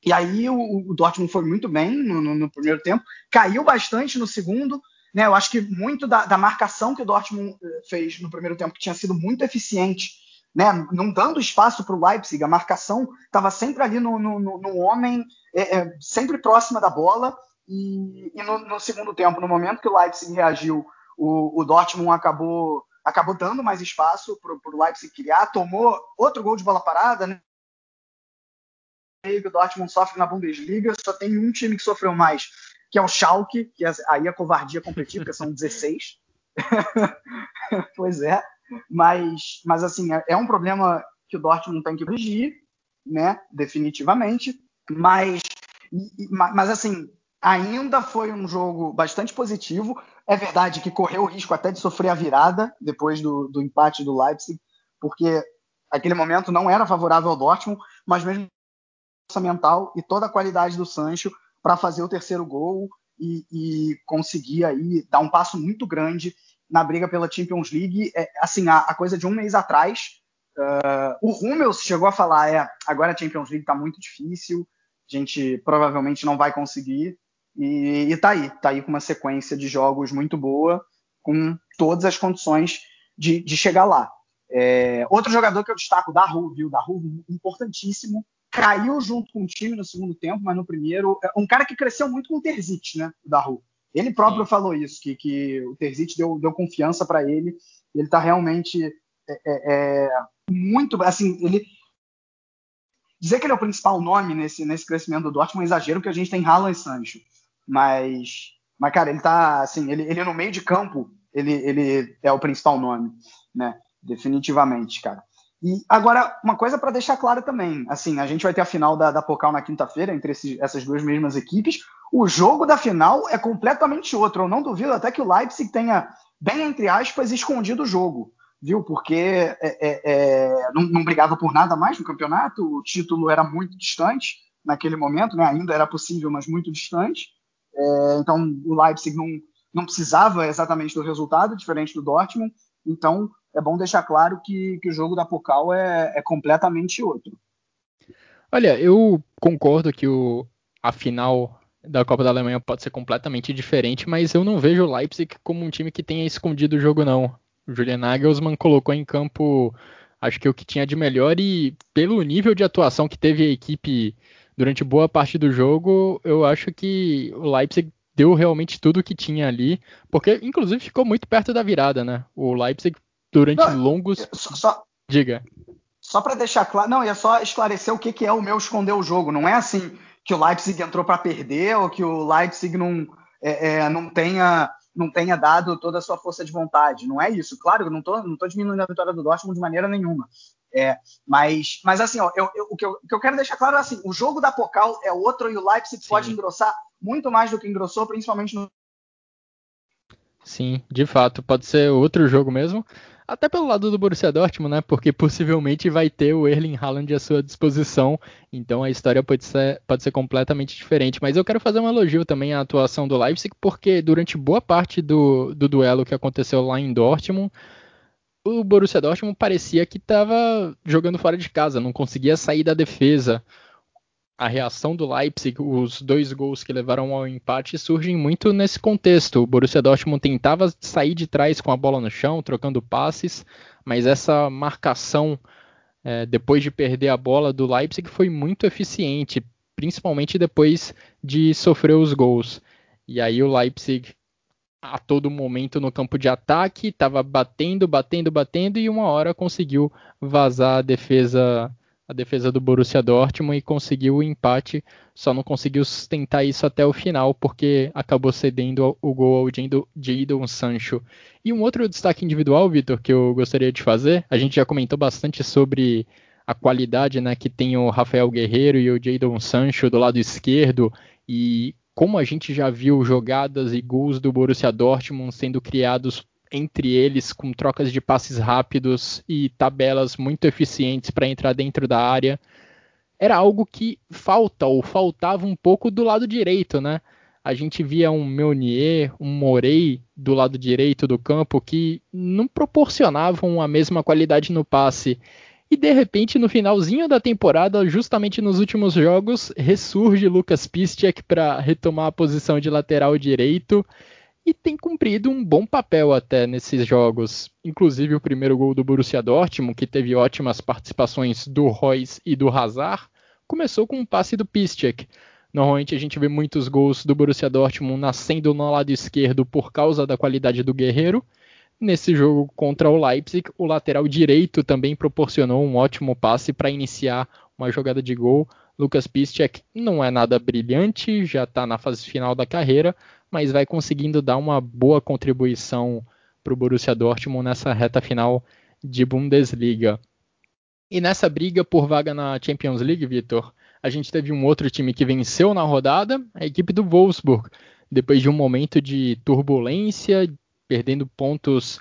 e aí o, o Dortmund foi muito bem no, no, no, primeiro tempo, caiu bastante no segundo. Né? Eu acho que muito da, da, marcação que o Dortmund eh, fez no primeiro tempo, que tinha sido muito eficiente, né? não dando espaço para o Leipzig, a marcação estava sempre ali no, no homem, é, é, sempre próxima da bola. E, e no, segundo tempo, no momento que o Leipzig reagiu, o, o Dortmund acabou, acabou dando mais espaço para o Leipzig criar, tomou outro gol de bola parada, né? o Dortmund sofre na Bundesliga, só tem um time que sofreu mais, que é o Schalke, que aí a covardia competir, porque são 16. pois é, mas, mas assim, é, é, um problema que o Dortmund tem que corrigir, né, definitivamente, mas, mas assim, ainda foi um jogo bastante positivo, é verdade que correu o risco até de sofrer a virada depois do, do empate do Leipzig, porque aquele momento não era favorável ao Dortmund, mas mesmo mental e toda a qualidade do Sancho para fazer o terceiro gol e, e, conseguir aí dar um passo muito grande na briga pela Champions League. É, assim, a, a, coisa de um mês atrás, uh, o Hummels chegou a falar, é, agora a Champions League está muito difícil, a gente provavelmente não vai conseguir. E, e tá aí, tá aí com uma sequência de jogos muito boa, com todas as condições de, de chegar lá. É, outro jogador que eu destaco, Daru, viu? Daru, importantíssimo caiu junto com o time no segundo tempo, mas no primeiro. É um cara que cresceu muito com o Terzic, né? Da Rua. Ele próprio Sim. falou isso, que, que o Terzic deu, deu confiança para ele. Ele está realmente é, é, é, muito. Assim, ele. Dizer que ele é o principal nome nesse, nesse crescimento do Dortmund é um exagero, porque a gente tem Haaland e Sancho. Mas, mas cara, ele tá assim, ele, ele no meio de campo, ele, ele é o principal nome, né? Definitivamente, cara. E agora, uma coisa para deixar claro também, assim, a gente vai ter a final da, da Pocal na quinta-feira entre esses, essas duas mesmas equipes. O jogo da final é completamente outro. Eu não duvido até que o Leipzig tenha, bem entre aspas, escondido o jogo, viu? Porque é, é, é, não, não, brigava por nada mais no campeonato, o título era muito distante naquele momento, né? Ainda era possível, mas muito distante. É, então, o Leipzig não, não precisava exatamente do resultado, diferente do Dortmund. Então, é bom deixar claro que, que o jogo da Pokal é, é completamente outro. Olha, eu concordo que o, a final da Copa da Alemanha pode ser completamente diferente, mas eu não vejo o Leipzig como um time que tenha escondido o jogo, não. O Julian Nagelsmann colocou em campo, acho que o que tinha de melhor e pelo nível de atuação que teve a equipe durante boa parte do jogo, eu acho que o Leipzig deu realmente tudo o que tinha ali, porque inclusive ficou muito perto da virada, né? O Leipzig durante não, longos. Só, só, Diga. Só para deixar claro, não, é só esclarecer o que, que é o meu esconder o jogo. Não é assim que o Leipzig entrou para perder ou que o Leipzig não, é, é, não, tenha, não tenha dado toda a sua força de vontade. Não é isso. Claro, eu não estou não tô diminuindo a vitória do Dortmund de maneira nenhuma. É, mas, mas assim, ó, eu, eu, o, que eu, o, que eu, quero deixar claro é assim: o jogo da Pokal é outro e o Leipzig Sim. pode engrossar muito mais do que engrossou, principalmente no. Sim, de fato, pode ser outro jogo mesmo. Até pelo lado do Borussia Dortmund, né? Porque possivelmente vai ter o Erling Haaland à sua disposição. Então a história pode ser, pode ser completamente diferente. Mas eu quero fazer um elogio também à atuação do Leipzig, porque durante boa parte do, do duelo que aconteceu lá em Dortmund, o Borussia Dortmund parecia que estava jogando fora de casa, não conseguia sair da defesa a reação do Leipzig, os dois gols que levaram ao empate, surgem muito nesse contexto. O Borussia Dortmund tentava sair de trás com a bola no chão, trocando passes, mas essa marcação é, depois de perder a bola do Leipzig foi muito eficiente, principalmente depois de sofrer os gols. E aí o Leipzig a todo momento no campo de ataque, estava batendo, batendo, batendo e uma hora conseguiu vazar a defesa a defesa do Borussia Dortmund e conseguiu o empate, só não conseguiu sustentar isso até o final, porque acabou cedendo o gol ao Jadon Sancho. E um outro destaque individual, Vitor, que eu gostaria de fazer, a gente já comentou bastante sobre a qualidade né, que tem o Rafael Guerreiro e o Jadon Sancho do lado esquerdo, e como a gente já viu jogadas e gols do Borussia Dortmund sendo criados entre eles com trocas de passes rápidos e tabelas muito eficientes para entrar dentro da área. Era algo que falta ou faltava um pouco do lado direito, né? A gente via um Meunier, um Morey do lado direito do campo que não proporcionavam a mesma qualidade no passe. E de repente, no finalzinho da temporada, justamente nos últimos jogos, ressurge Lucas Piszczek para retomar a posição de lateral direito e tem cumprido um bom papel até nesses jogos. Inclusive o primeiro gol do Borussia Dortmund, que teve ótimas participações do Royce e do Hazard, começou com um passe do Piszczek. Normalmente a gente vê muitos gols do Borussia Dortmund nascendo no lado esquerdo por causa da qualidade do Guerreiro. Nesse jogo contra o Leipzig, o lateral direito também proporcionou um ótimo passe para iniciar uma jogada de gol. Lucas Piszczek não é nada brilhante, já está na fase final da carreira, mas vai conseguindo dar uma boa contribuição para o Borussia Dortmund nessa reta final de Bundesliga. E nessa briga por vaga na Champions League, Vitor, a gente teve um outro time que venceu na rodada, a equipe do Wolfsburg, depois de um momento de turbulência, perdendo pontos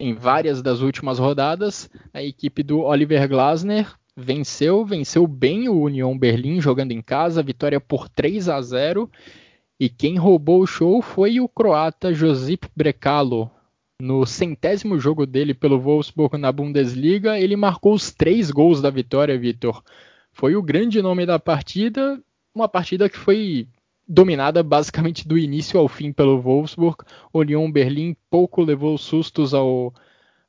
em várias das últimas rodadas, a equipe do Oliver Glasner venceu, venceu bem o Union Berlim jogando em casa, vitória por 3 a 0 e quem roubou o show foi o croata Josip Brekalo. No centésimo jogo dele pelo Wolfsburg na Bundesliga, ele marcou os três gols da vitória, Vitor. Foi o grande nome da partida, uma partida que foi dominada basicamente do início ao fim pelo Wolfsburg. O Lyon Berlim pouco levou sustos ao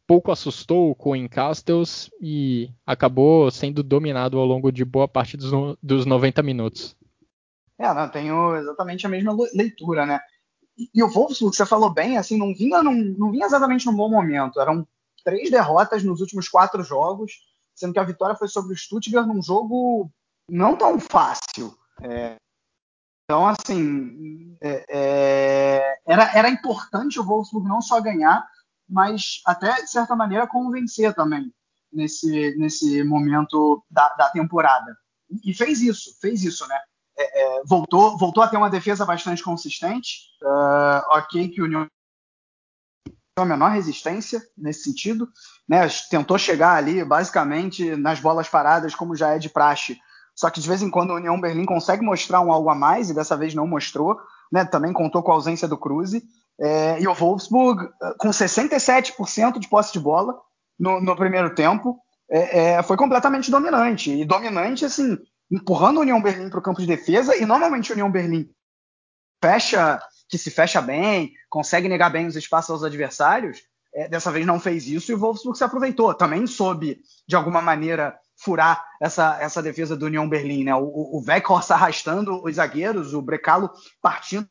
pouco assustou o Coen Castells e acabou sendo dominado ao longo de boa parte dos, dos 90 minutos. É, não, tenho exatamente a mesma leitura, né? E, o Wolfsburg, você falou bem, assim, não vinha, não, não vinha exatamente num bom momento. Eram três derrotas nos últimos quatro jogos, sendo que a vitória foi sobre o Stuttgart num jogo não tão fácil. É, então, assim, é, é, era, era importante o Wolfsburg não só ganhar, mas até, de certa maneira, convencer também. nesse, nesse momento da, da temporada. E fez isso, fez isso, né? É, é, voltou, voltou a ter uma defesa bastante consistente. Uh, ok, que o União a menor resistência nesse sentido, né? Tentou chegar ali basicamente nas bolas paradas, como já é de praxe. Só que de vez em quando a União Berlim consegue mostrar um algo a mais, e dessa vez não mostrou, né? Também contou com a ausência do Cruze. É, e o Wolfsburg, com 67% de posse de bola no, no primeiro tempo, é, é, foi completamente dominante. E dominante, assim, empurrando a União Berlim para o campo de defesa, e normalmente a União Berlim fecha, que se fecha bem, consegue negar bem os espaços aos adversários. É, dessa vez não fez isso e o Wolfsburg se aproveitou. Também soube, de alguma maneira, furar essa, essa defesa do União Berlim. Né? O, o arrastando os zagueiros, o Brecalo partindo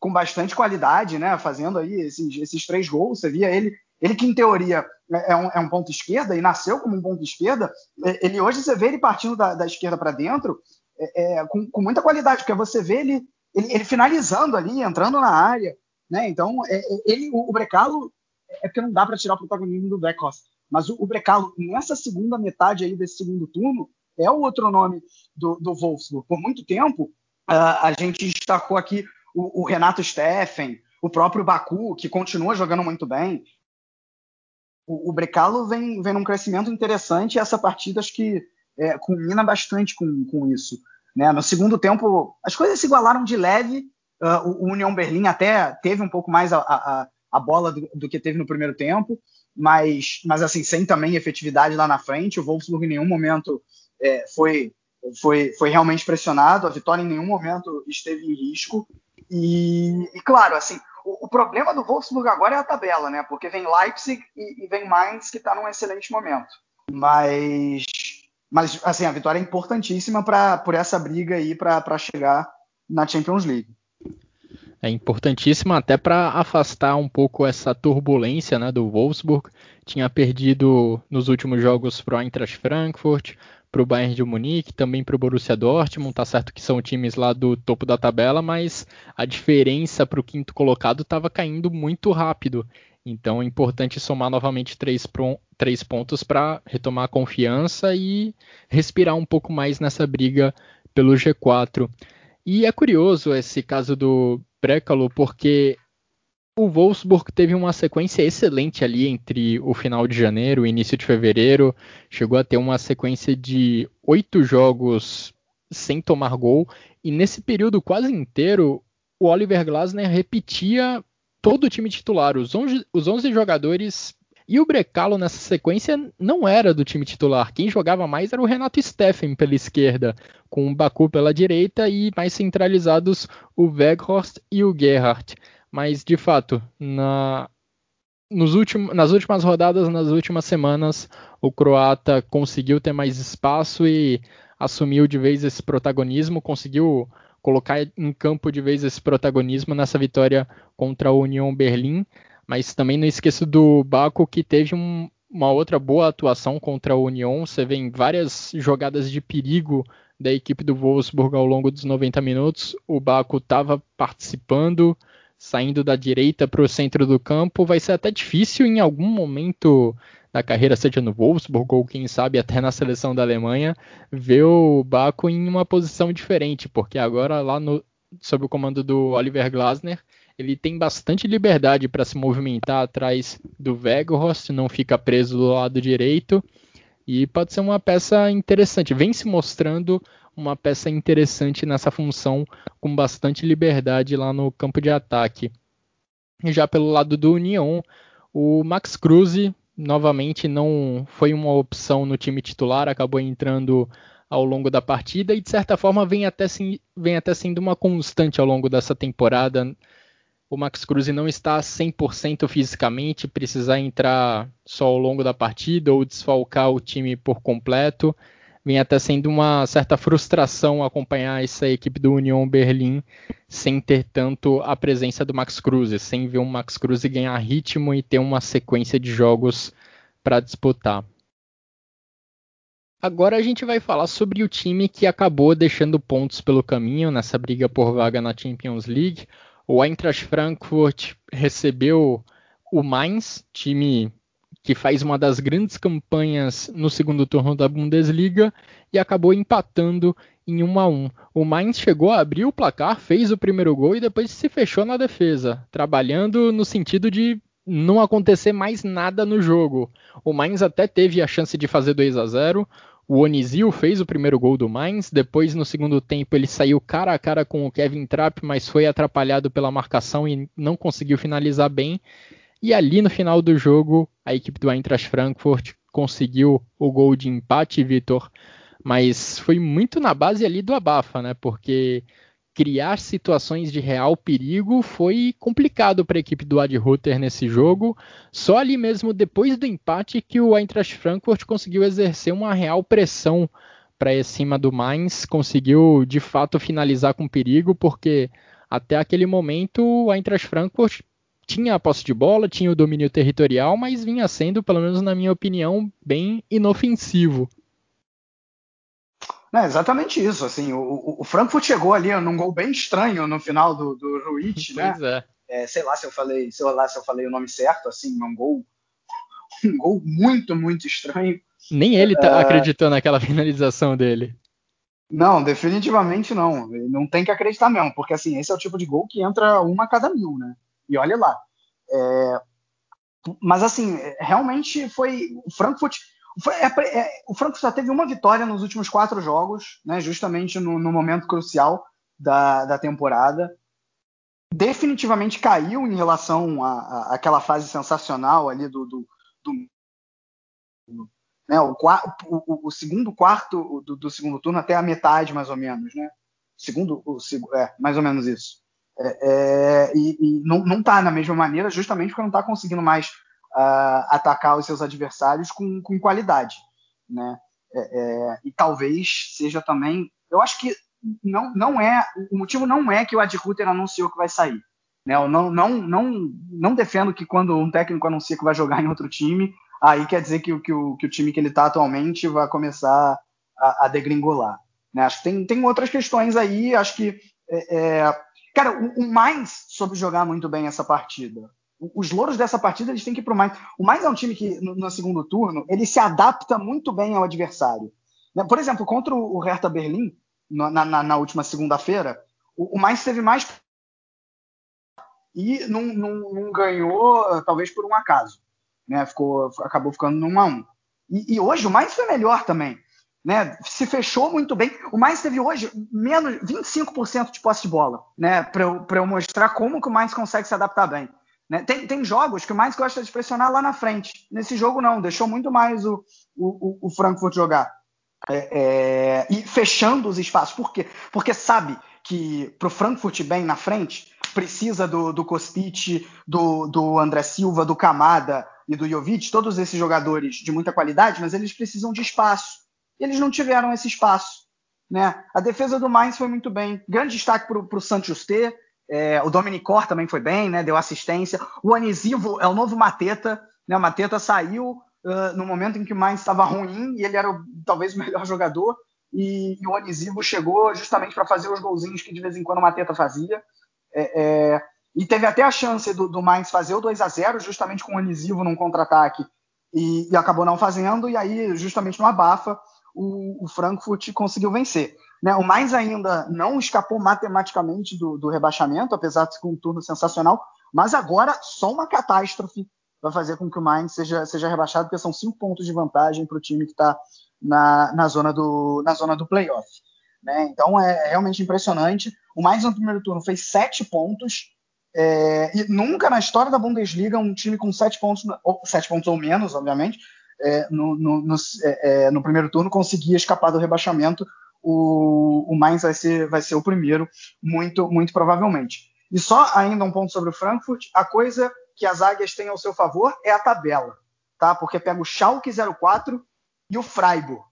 com bastante qualidade, né? Fazendo aí esses, esses três gols. Você via ele, ele que em teoria é, é um, é um ponto esquerda e nasceu como um ponto esquerda. É, ele hoje você vê ele partindo da, da esquerda para dentro é, é, com, com, muita qualidade, porque você vê ele, ele, ele, finalizando ali, entrando na área, né? Então é, ele, o, o Brecalo é porque não dá para tirar o protagonismo do Beckhorst, mas o, o Brecalo nessa segunda metade aí desse segundo turno é o outro nome do, do Wolfsburg. Por muito tempo uh, a gente destacou aqui o, o Renato Steffen, o próprio Baku, que continua jogando muito bem. O, o Brecalo vem, vem num crescimento interessante e essa partida acho que é, bastante com, com isso. Né? No segundo tempo, as coisas se igualaram de leve. Uh, o União Berlim até teve um pouco mais a, a, a bola do, do, que teve no primeiro tempo, mas, mas assim, sem também efetividade lá na frente. O Wolfsburg em nenhum momento é, foi, foi, foi realmente pressionado, a vitória em nenhum momento esteve em risco. E, e claro, assim, o, problema do Wolfsburg agora é a tabela, né? Porque vem Leipzig e, e vem Mainz, que está num excelente momento. Mas, mas assim, a vitória é importantíssima pra, por essa briga aí para chegar na Champions League. É importantíssima até para afastar um pouco essa turbulência né, do Wolfsburg. Tinha perdido nos últimos jogos para o Eintracht Frankfurt, para o Bayern de Munique, também para o Borussia Dortmund. Tá certo que são times lá do topo da tabela, mas a diferença para o quinto colocado estava caindo muito rápido. Então é importante somar novamente três, três pontos para retomar a confiança e respirar um pouco mais nessa briga pelo G4. E é curioso esse caso do Brecalo, porque o Wolfsburg teve uma sequência excelente ali entre o final de janeiro e início de fevereiro. Chegou a ter uma sequência de oito jogos sem tomar gol. E nesse período quase inteiro, o Oliver Glasner repetia todo o time titular. Os 11, os 11 jogadores e o Brecalo nessa sequência não era do time titular. Quem jogava mais era o Renato Steffen pela esquerda, com o Baku pela direita e mais centralizados o Weghorst e o Gerhardt. Mas, de fato, na, últimos, nas últimas rodadas, nas últimas semanas, o croata conseguiu ter mais espaço e assumiu de vez esse protagonismo, conseguiu colocar em campo de vez esse protagonismo nessa vitória contra a União Berlim. Mas também não esqueço do Baco, que teve um, uma outra boa atuação contra a União. Você vê em várias jogadas de perigo da equipe do Wolfsburg ao longo dos 90 minutos. O Baco estava participando, saindo da direita para o centro do campo, vai ser até difícil em algum momento da carreira, seja no Wolfsburg ou quem sabe até na seleção da Alemanha, ver o Baco em uma posição diferente, porque agora lá no, sob o comando do Oliver Glasner, ele tem bastante liberdade para se movimentar atrás do Weghorst, não fica preso do lado direito e pode ser uma peça interessante. Vem se mostrando uma peça interessante nessa função, com bastante liberdade lá no campo de ataque. Já pelo lado do União, o Max Cruz novamente não foi uma opção no time titular, acabou entrando ao longo da partida e de certa forma vem até, vem até sendo uma constante ao longo dessa temporada. O Max Cruz não está 100% fisicamente, precisar entrar só ao longo da partida ou desfalcar o time por completo vem até sendo uma certa frustração acompanhar essa equipe do Union Berlim sem ter tanto a presença do Max Cruz, sem ver o Max Cruz ganhar ritmo e ter uma sequência de jogos para disputar. Agora a gente vai falar sobre o time que acabou deixando pontos pelo caminho nessa briga por vaga na Champions League. O Eintracht Frankfurt recebeu o Mainz, time que faz uma das grandes campanhas no segundo turno da Bundesliga e acabou empatando em 1 a 1. O Mainz chegou a abrir o placar, fez o primeiro gol e depois se fechou na defesa, trabalhando no sentido de não acontecer mais nada no jogo. O Mainz até teve a chance de fazer 2 a 0. O Onizil fez o primeiro gol do Mainz, depois no segundo tempo ele saiu cara a cara com o Kevin Trapp, mas foi atrapalhado pela marcação e não conseguiu finalizar bem. E ali no final do jogo, a equipe do Eintracht Frankfurt conseguiu o gol de empate, Vitor. Mas foi muito na base ali do abafa, né? Porque criar situações de real perigo foi complicado para a equipe do Ad nesse jogo. Só ali mesmo depois do empate que o Eintracht Frankfurt conseguiu exercer uma real pressão para cima do Mainz, conseguiu de fato finalizar com perigo, porque até aquele momento o Eintracht Frankfurt tinha a posse de bola, tinha o domínio territorial, mas vinha sendo, pelo menos na minha opinião, bem inofensivo. É exatamente isso. Assim, o, o, Frankfurt chegou ali num gol bem estranho no final do, do Ruiz, né? É. é. Sei lá se eu falei, sei lá se eu falei o nome certo, assim, um gol, um gol muito, muito estranho. Nem ele tá, é... acreditou naquela finalização dele. Não, definitivamente não. Não tem que acreditar mesmo, porque assim, esse é o tipo de gol que entra uma a cada mil, né? E olha lá. É, mas assim, realmente foi. O Frankfurt. É, é, o Frankfurt só teve uma vitória nos últimos quatro jogos, né, justamente no, no momento crucial da, da temporada. Definitivamente caiu em relação àquela fase sensacional ali do, do, do né, o, o, o, segundo quarto do, do, segundo turno até a metade mais ou menos, né? Segundo, o, é, mais ou menos isso. É, é, e, e, não está na mesma maneira, justamente porque não está conseguindo mais uh, atacar os seus adversários com, com qualidade. Né? É, é, e talvez seja também. Eu acho que não, não é. O motivo não é que o Ad Ruther anunciou que vai sair. Né? Eu não, não, não, não defendo que quando um técnico anuncia que vai jogar em outro time, aí quer dizer que, que, o, que o time que ele está atualmente vai começar a, a degringolar. Né? Acho que tem, tem outras questões aí. Acho que é, é Cara, o, o Mainz soube jogar muito bem essa partida. Os louros dessa partida eles têm que ir pro Mainz. O Mainz é um time que, no, no segundo turno, ele se adapta muito bem ao adversário. Né? Por exemplo, contra o Hertha Berlim, na, na, na última segunda-feira, o, o Mainz teve mais e não, não, não, ganhou, talvez por um acaso. Né? Ficou, acabou ficando 1 a 1 e, e hoje o Mainz foi melhor também né? Se fechou muito bem. O mais teve hoje menos 25% de posse de bola, né? Para eu, eu mostrar como que o mais consegue se adaptar bem. Né? Tem, tem jogos que o mais gosta de pressionar lá na frente. Nesse jogo não, deixou muito mais o, o, o Frankfurt jogar. É, é, e fechando os espaços. Por quê? Porque sabe que para o Frankfurt bem na frente, precisa do, do Kostic, do, do André Silva, do Kamada e do Jovic, todos esses jogadores de muita qualidade, mas eles precisam de espaço e eles não tiveram esse espaço. Né? A defesa do Mainz foi muito bem. Grande destaque para o Santos T. É, o Dominicor também foi bem, né? deu assistência. O Anisivo é o novo Mateta. Né? O Mateta saiu uh, no momento em que o Mainz estava ruim e ele era o, talvez o melhor jogador. E, e o Anisivo chegou justamente para fazer os golzinhos que de vez em quando o Mateta fazia. É, é, e teve até a chance do, do Mainz fazer o 2 a 0 justamente com o Anisivo num contra-ataque. E, e, acabou não fazendo, e aí, justamente no abafa, o, o Frankfurt conseguiu vencer. Né? O mais ainda não escapou matematicamente do, do rebaixamento, apesar de ser um turno sensacional, mas agora só uma catástrofe vai fazer com que o Mainz seja, seja rebaixado, porque são cinco pontos de vantagem para o time que está na, na, zona do, na zona do playoff. Né? Então é, é realmente impressionante. O Mainz no primeiro turno fez sete pontos, é, e nunca na história da Bundesliga um time com sete pontos, ou, sete pontos ou menos, obviamente, é, no, no, no, é, é, no, primeiro turno conseguia escapar do rebaixamento, o, o Mainz vai ser, vai ser o primeiro, muito, muito provavelmente. E só ainda um ponto sobre o Frankfurt, a coisa que as águias têm ao seu favor é a tabela, tá? Porque pega o Schalke 04 e o Freiburg.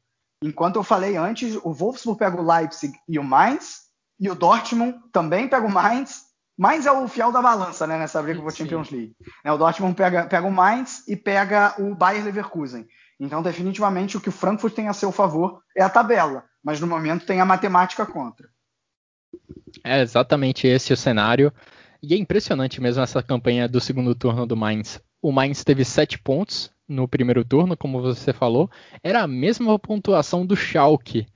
Enquanto eu falei antes, o Wolfsburg pega o Leipzig e o Mainz, e o Dortmund também pega o Mainz Mainz é o fiel da balança, né, nessa briga por Champions League. É, o Dortmund pega, pega o Mainz e pega o Bayer Leverkusen. Então, definitivamente, o que o Frankfurt tem a seu favor é a tabela, mas no momento tem a matemática contra. É exatamente esse o cenário. E é impressionante mesmo essa campanha do segundo turno do Mainz. O Mainz teve sete pontos no primeiro turno, como você falou, era a mesma pontuação do Schalke.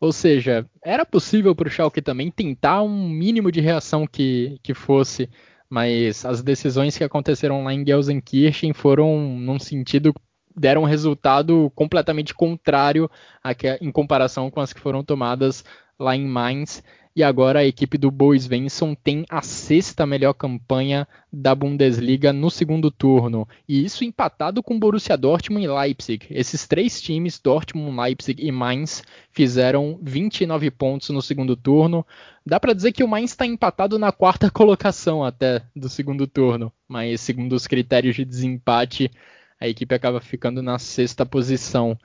Ou seja, era possível para o Schalke também tentar um mínimo de reação que, que fosse, mas as decisões que aconteceram lá em Gelsenkirchen foram num sentido deram um resultado completamente contrário que, em comparação com as que foram tomadas lá em Mainz. E agora a equipe do Bois Svensson tem a sexta melhor campanha da Bundesliga no segundo turno. E isso empatado com Borussia Dortmund e Leipzig. Esses três times, Dortmund, Leipzig e Mainz, fizeram 29 pontos no segundo turno. Dá para dizer que o Mainz está empatado na quarta colocação até do segundo turno. Mas segundo os critérios de desempate, a equipe acaba ficando na sexta posição.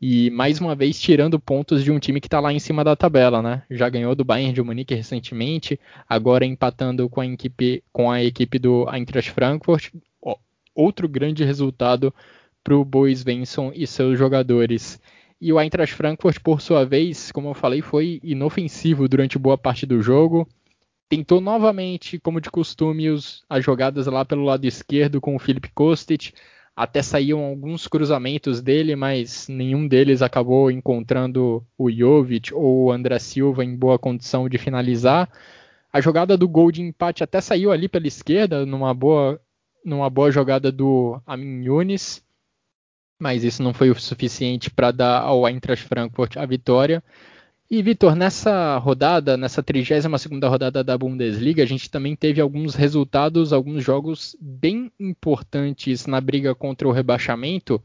E mais uma vez tirando pontos de um time que está lá em cima da tabela, né? Já ganhou do Bayern de Munique recentemente, agora empatando com a equipe, com a equipe do Eintracht Frankfurt. Outro grande resultado para o Bois Svensson e seus jogadores. E o Eintracht Frankfurt, por sua vez, como eu falei, foi inofensivo durante boa parte do jogo. Tentou novamente, como de costume, os, as jogadas lá pelo lado esquerdo com o Philip Kostic até saíam alguns cruzamentos dele, mas nenhum deles acabou encontrando o Jovic ou o André Silva em boa condição de finalizar. A jogada do gol de empate até saiu ali pela esquerda, numa boa, numa boa jogada do Amin Yunis, mas isso não foi o suficiente para dar ao Eintracht Frankfurt a vitória. E Vitor, nessa rodada, nessa 32ª rodada da Bundesliga, a gente também teve alguns resultados, alguns jogos bem importantes na briga contra o rebaixamento.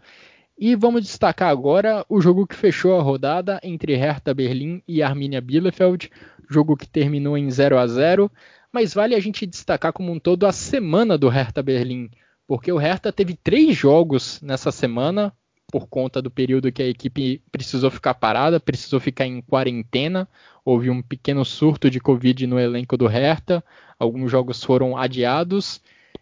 E vamos destacar agora o jogo que fechou a rodada entre Hertha Berlim e Arminia Bielefeld, jogo que terminou em 0 a 0, mas vale a gente destacar como um todo a semana do Hertha Berlim, porque o Hertha teve três jogos nessa semana, por conta do período que a equipe precisou ficar parada, precisou ficar em quarentena. Houve um pequeno surto de Covid no elenco do Hertha, alguns jogos foram adiados,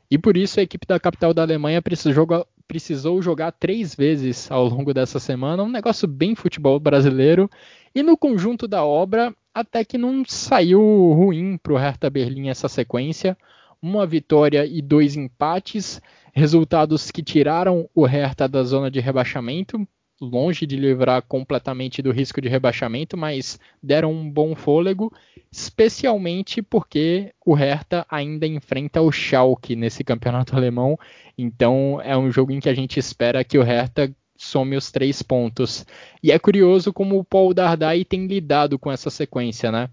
e por isso a equipe da capital da Alemanha precisou jogar, três vezes ao longo dessa semana, um negócio bem futebol brasileiro. E no conjunto da obra, até que não saiu ruim para o Hertha Berlim essa sequência. Uma vitória e dois empates Resultados que tiraram o Hertha da zona de rebaixamento, longe de livrar completamente do risco de rebaixamento, mas deram um bom fôlego, especialmente porque o Hertha ainda enfrenta o Schalke nesse campeonato alemão, então é um jogo em que a gente espera que o Hertha some os três pontos. E é curioso como o Paul Dardai tem lidado com essa sequência, né?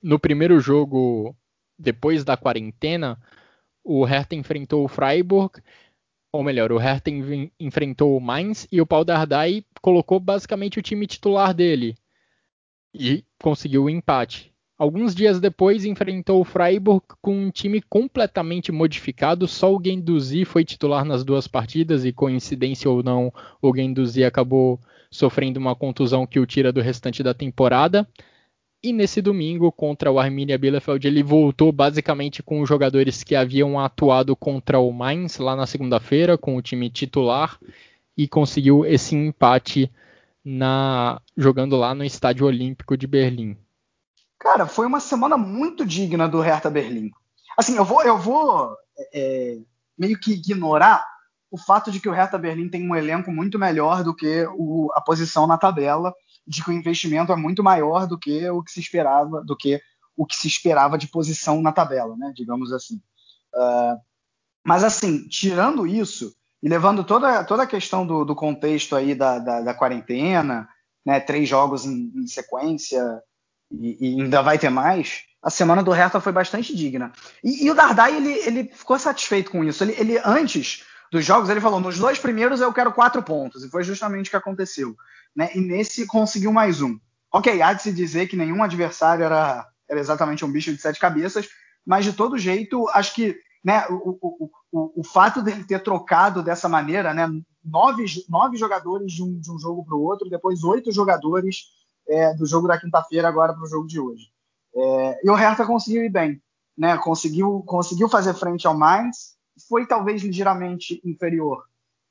No primeiro jogo, depois da quarentena, o Hertha enfrentou o Freiburg, ou melhor, o Hertha enfrentou o Mainz e o Paul Dardai colocou basicamente o time titular dele e conseguiu o empate. Alguns dias depois enfrentou o Freiburg com um time completamente modificado, só o Guendouzi foi titular nas duas partidas e coincidência ou não, o Guendouzi acabou sofrendo uma contusão que o tira do restante da temporada. E nesse domingo, contra o Arminia Bielefeld, ele voltou basicamente com os jogadores que haviam atuado contra o Mainz lá na segunda-feira, com o time titular, e conseguiu esse empate na jogando lá no Estádio Olímpico de Berlim. Cara, foi uma semana muito digna do Hertha Berlim. Assim, eu vou, eu vou é, meio que ignorar o fato de que o Hertha Berlim tem um elenco muito melhor do que o, a posição na tabela de que o investimento é muito maior do que o que se esperava, do que o que se esperava de posição na tabela, né? Digamos assim. Uh, mas assim, tirando isso e levando toda, toda a questão do, do contexto aí da, da, da, quarentena, né? Três jogos em, em sequência e, e, ainda vai ter mais. A semana do Hertha foi bastante digna. E, e o Dardai ele, ele ficou satisfeito com isso. Ele, ele antes dos jogos ele falou: nos dois primeiros eu quero quatro pontos e foi justamente o que aconteceu né? E nesse conseguiu mais um. Ok, há de se dizer que nenhum adversário era, era exatamente um bicho de sete cabeças, mas de todo jeito, acho que né, o, o, o, o fato dele ter trocado dessa maneira, né, nove, nove jogadores de um, de um jogo para o outro, depois oito jogadores é, do jogo da quinta-feira agora para o jogo de hoje. É, e o Hertha conseguiu ir bem, né, conseguiu, conseguiu fazer frente ao Mainz, foi talvez ligeiramente inferior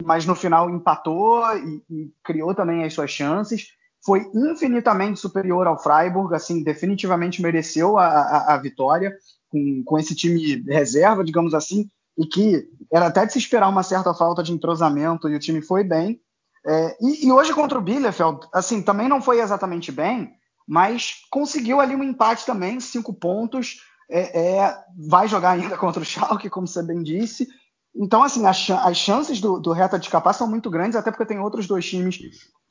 mas no final empatou e, e, criou também as suas chances. Foi infinitamente superior ao Freiburg, assim, definitivamente mereceu a, a, a vitória com, com esse time reserva, digamos assim. e que era até de se esperar uma certa falta de entrosamento e o time foi bem. É, e, e, hoje contra o Bielefeld, assim, também não foi exatamente bem, mas conseguiu ali um empate também, cinco pontos. É, é, vai jogar ainda contra o Schalke, como você bem disse. Então, assim, as, as chances do, do Hertha de escapar são muito grandes, até porque tem outros dois times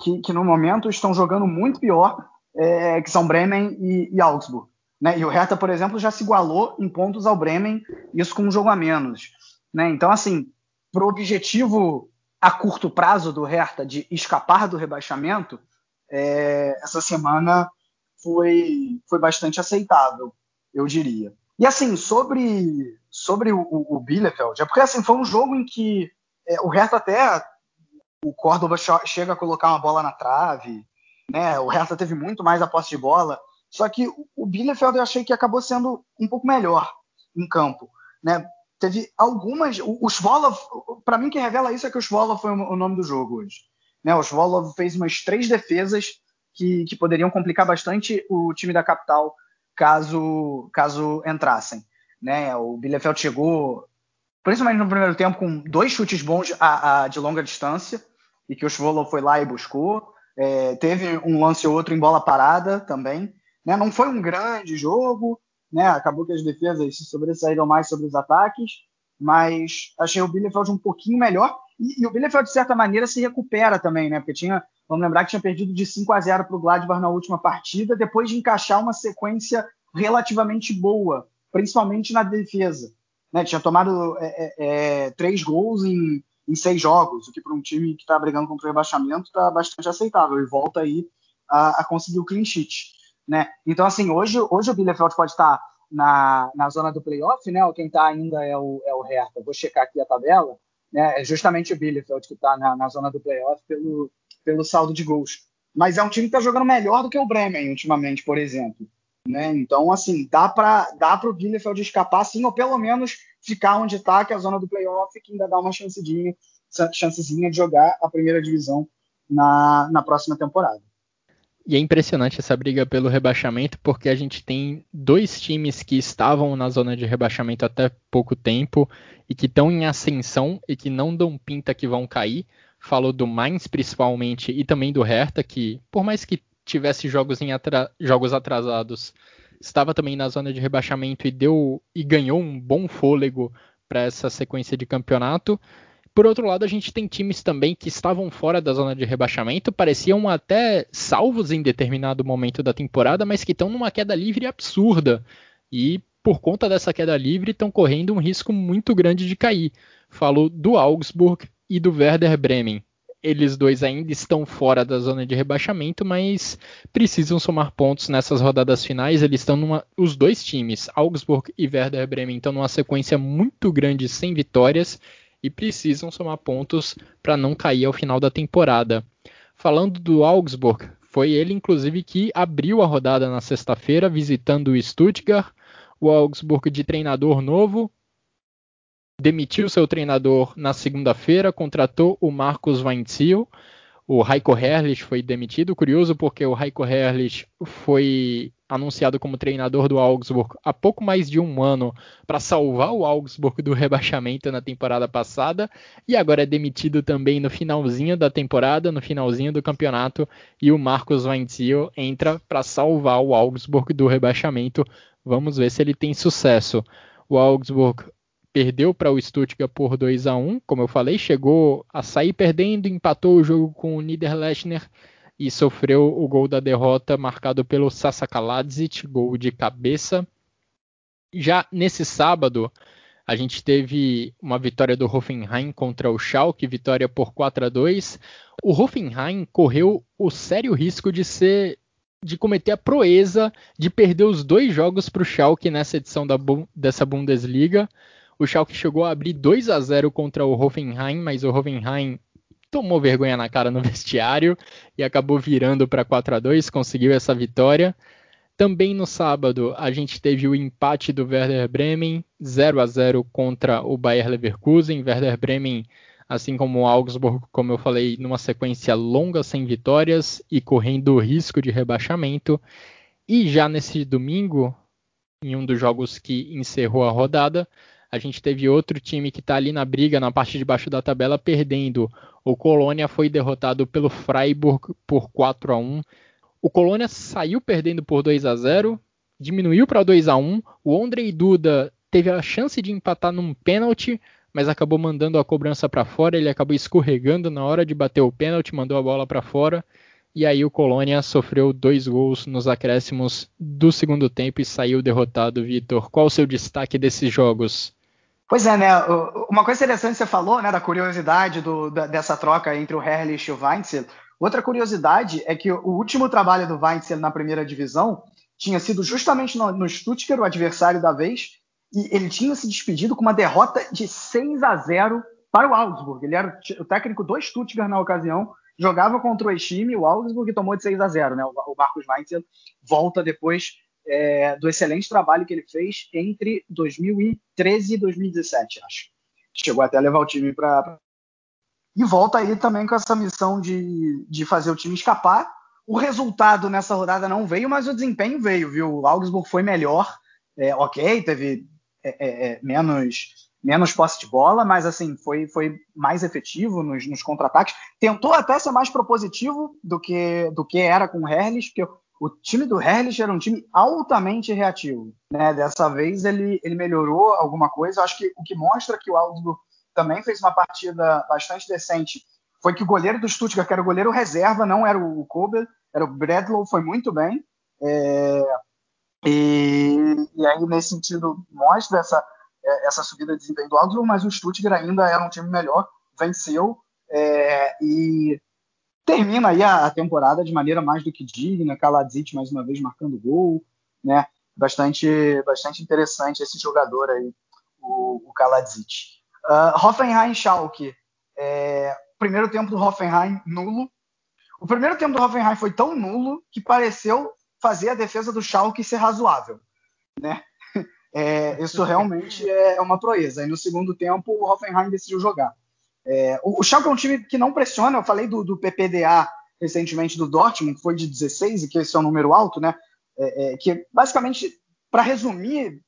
que, que no momento estão jogando muito pior, é, que são Bremen e, e Augsburg. Né? E o Hertha, por exemplo, já se igualou em pontos ao Bremen, isso com um jogo a menos. Né? Então, assim, para o objetivo a curto prazo do Hertha de escapar do rebaixamento, é, essa semana foi, foi bastante aceitável, eu diria. E assim, sobre, sobre o, o, o Bielefeld, é porque assim, foi um jogo em que é, o Hertha até o Córdoba chega a colocar uma bola na trave, né? O Hertha teve muito mais a posse de bola, só que o Bielefeld eu achei que acabou sendo um pouco melhor em campo, né? Teve algumas, o Svolov, para mim que revela isso é que o Svolov foi o nome do jogo hoje, né? O Svolov fez umas três defesas que, que poderiam complicar bastante o time da capital caso caso entrassem, né? O Bielefeld chegou principalmente no primeiro tempo com dois chutes bons a, a, de longa distância e que o Svolov foi lá e buscou. É, teve um lance ou outro em bola parada também. Né? Não foi um grande jogo, né? acabou que as defesas se sobressaíram mais sobre os ataques, mas achei o Bielefeld um pouquinho melhor. E, e, o Bielefeld, de certa maneira, se recupera também, né? porque tinha, vamos lembrar que tinha perdido de 5 a 0 para o Gladbach na última partida, depois de encaixar uma sequência relativamente boa, principalmente na defesa. Né? Tinha tomado é, é, é três gols em em seis jogos, o que para um time que está brigando contra o rebaixamento está bastante aceitável e volta aí a, a, conseguir o clean sheet. Né? Então, assim, hoje, hoje o Bielefeld pode estar tá na, na zona do playoff, né? Quem está ainda é o, é o Hertha. Vou checar aqui a tabela. Né? É justamente o Bielefeld que está na, na zona do playoff pelo, pelo saldo de gols. Mas é um time que está jogando melhor do que o Bremen ultimamente, por exemplo. Né? Então, assim, dá para dá o Bielefeld escapar, sim, ou pelo menos ficar onde está, que é a zona do playoff, que ainda dá uma chancezinha, chancezinha de jogar a primeira divisão na, na próxima temporada. E é impressionante essa briga pelo rebaixamento, porque a gente tem dois times que estavam na zona de rebaixamento até pouco tempo e que estão em ascensão e que não dão pinta que vão cair. Falou do Mainz principalmente e também do Hertha, que por mais que tivesse jogos, em atra... jogos atrasados, estava também na zona de rebaixamento e deu e ganhou um bom fôlego para essa sequência de campeonato. Por outro lado, a gente tem times também que estavam fora da zona de rebaixamento, pareciam até salvos em determinado momento da temporada, mas que estão numa queda livre absurda. E por conta dessa queda livre, estão correndo um risco muito grande de cair. Falo do Augsburg e do Werder Bremen eles dois ainda estão fora da zona de rebaixamento, mas precisam somar pontos nessas rodadas finais. Eles estão numa. Os dois times, Augsburg e Werder Bremen, estão numa sequência muito grande sem vitórias e precisam somar pontos para não cair ao final da temporada. Falando do Augsburg, foi ele inclusive que abriu a rodada na sexta-feira, visitando o Stuttgart. O Augsburg de treinador novo, demitiu seu treinador na segunda-feira, contratou o Marcos Weinziel. O Heiko Herrlich foi demitido. Curioso porque o Heiko Herrlich foi anunciado como treinador do Augsburg há pouco mais de um ano para salvar o Augsburg do rebaixamento na temporada passada e agora é demitido também no finalzinho da temporada, no finalzinho do campeonato e o Marcos Weinziel entra para salvar o Augsburg do rebaixamento. Vamos ver se ele tem sucesso. O Augsburg perdeu para o Stuttgart por 2 a 1 como eu falei, chegou a sair perdendo, empatou o jogo com o Niederlechner e sofreu o gol da derrota marcado pelo Sasa Kaladzic, gol de cabeça. Já nesse sábado, a gente teve uma vitória do Hoffenheim contra o Schalke, vitória por 4 a 2. O Hoffenheim correu o sério risco de ser de cometer a proeza de perder os dois jogos para o Schalke nessa edição da, dessa Bundesliga. O Schalke chegou a abrir 2 a 0 contra o Hoffenheim, mas o Hoffenheim tomou vergonha na cara no vestiário e acabou virando para 4 a 2, conseguiu essa vitória. Também no sábado a gente teve o empate do Werder Bremen, 0 a 0 contra o Bayer Leverkusen. Werder Bremen, assim como o Augsburg, como eu falei, numa sequência longa sem vitórias e correndo risco de rebaixamento. E já nesse domingo, em um dos jogos que encerrou a rodada, a gente teve outro time que está ali na briga, na parte de baixo da tabela, perdendo. O Colônia foi derrotado pelo Freiburg por 4 a 1 O Colônia saiu perdendo por 2 a 0 diminuiu para 2 a 1 O Andrei Duda teve a chance de empatar num pênalti, mas acabou mandando a cobrança para fora. Ele acabou escorregando na hora de bater o pênalti, mandou a bola para fora. E aí o Colônia sofreu dois gols nos acréscimos do segundo tempo e saiu derrotado, Vitor. Qual o seu destaque desses jogos? Pois é, né? Uma coisa interessante que você falou, né, da curiosidade do, da, dessa troca entre o Herrlich e o Weinzel. Outra curiosidade é que o último trabalho do Weinzel na primeira divisão tinha sido justamente no, no Stuttgart, o adversário da vez, e ele tinha se despedido com uma derrota de 6 a 0 para o Augsburg. Ele era o técnico do Stuttgart na ocasião jogava contra o Estime, o Augsburg tomou de 6 a 0 né? O Marcos Weinzel volta depois é, do excelente trabalho que ele fez entre 2013 e 2017, acho. Chegou até a levar o time para. E volta aí também com essa missão de, de fazer o time escapar. O resultado nessa rodada não veio, mas o desempenho veio, viu? O Augsburg foi melhor, é, ok, teve é, é, é menos menos posse de bola, mas assim foi, foi mais efetivo nos, nos contra-ataques. Tentou até ser mais propositivo do que do que era com o Herles, porque o time do Herles era um time altamente reativo. Né? Dessa vez ele, ele melhorou alguma coisa. Eu acho que o que mostra que o Aldo também fez uma partida bastante decente foi que o goleiro do Stuttgart, que era o goleiro reserva, não era o Kobel, era o Bradlow, foi muito bem. É, e, e aí, nesse sentido, mostra essa, é, essa subida de desempenho do Augsburg, mas o Stuttgart ainda era um time melhor, venceu é, e termina aí a, a, temporada de maneira mais do que digna, Kaladzic mais uma vez marcando gol, né? Bastante, bastante interessante esse jogador aí, o, o Kaladzic. Uh, Hoffenheim Schalke, é, primeiro tempo do Hoffenheim nulo. O primeiro tempo do Hoffenheim foi tão nulo que pareceu fazer a defesa do Schalke ser razoável, né? É, isso realmente é uma proeza. E no segundo tempo, o Hoffenheim decidiu jogar. É, o, o Schalke é um time que não pressiona. Eu falei do, do PPDA recentemente do Dortmund, que foi de 16 e que esse é um número alto, né? É, é que basicamente, para resumir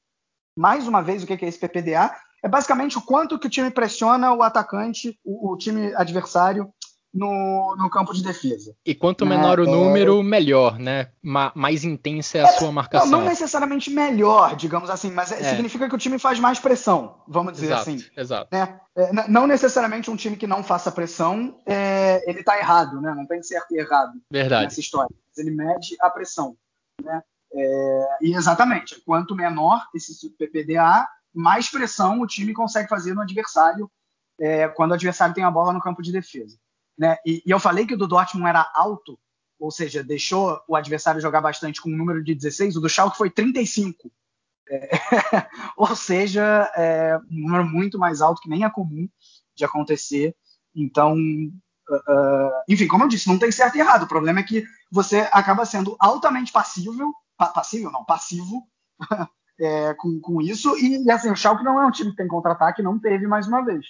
mais uma vez o que é esse PPDA, é basicamente o quanto que o time pressiona o atacante, o, o time adversário no, no campo de defesa. E quanto menor né? o número, é... melhor, né? Ma mais intensa é a é, sua marcação. Não, não, necessariamente melhor, digamos assim, mas é, é. significa que o time faz mais pressão, vamos dizer exato, assim. Exato. Né? É, não necessariamente um time que não faça pressão, ele está errado, né? Não tem certo e errado Verdade. nessa história. Ele mede a pressão, né? e exatamente, quanto menor esse PPDA, mais pressão o time consegue fazer no adversário quando o adversário tem a bola no campo de defesa. Né? E, e, eu falei que o do Dortmund era alto, ou seja, deixou o adversário jogar bastante com um número de 16, o do Schalke foi 35. É, ou seja, é um número muito mais alto que nem é comum de acontecer. Então, uh, enfim, como eu disse, não tem certo e errado. O problema é que você acaba sendo altamente passível, pa passível não, passivo é, com, com, isso. E, e, assim, o Schalke não é um time que tem contra-ataque, não teve mais uma vez.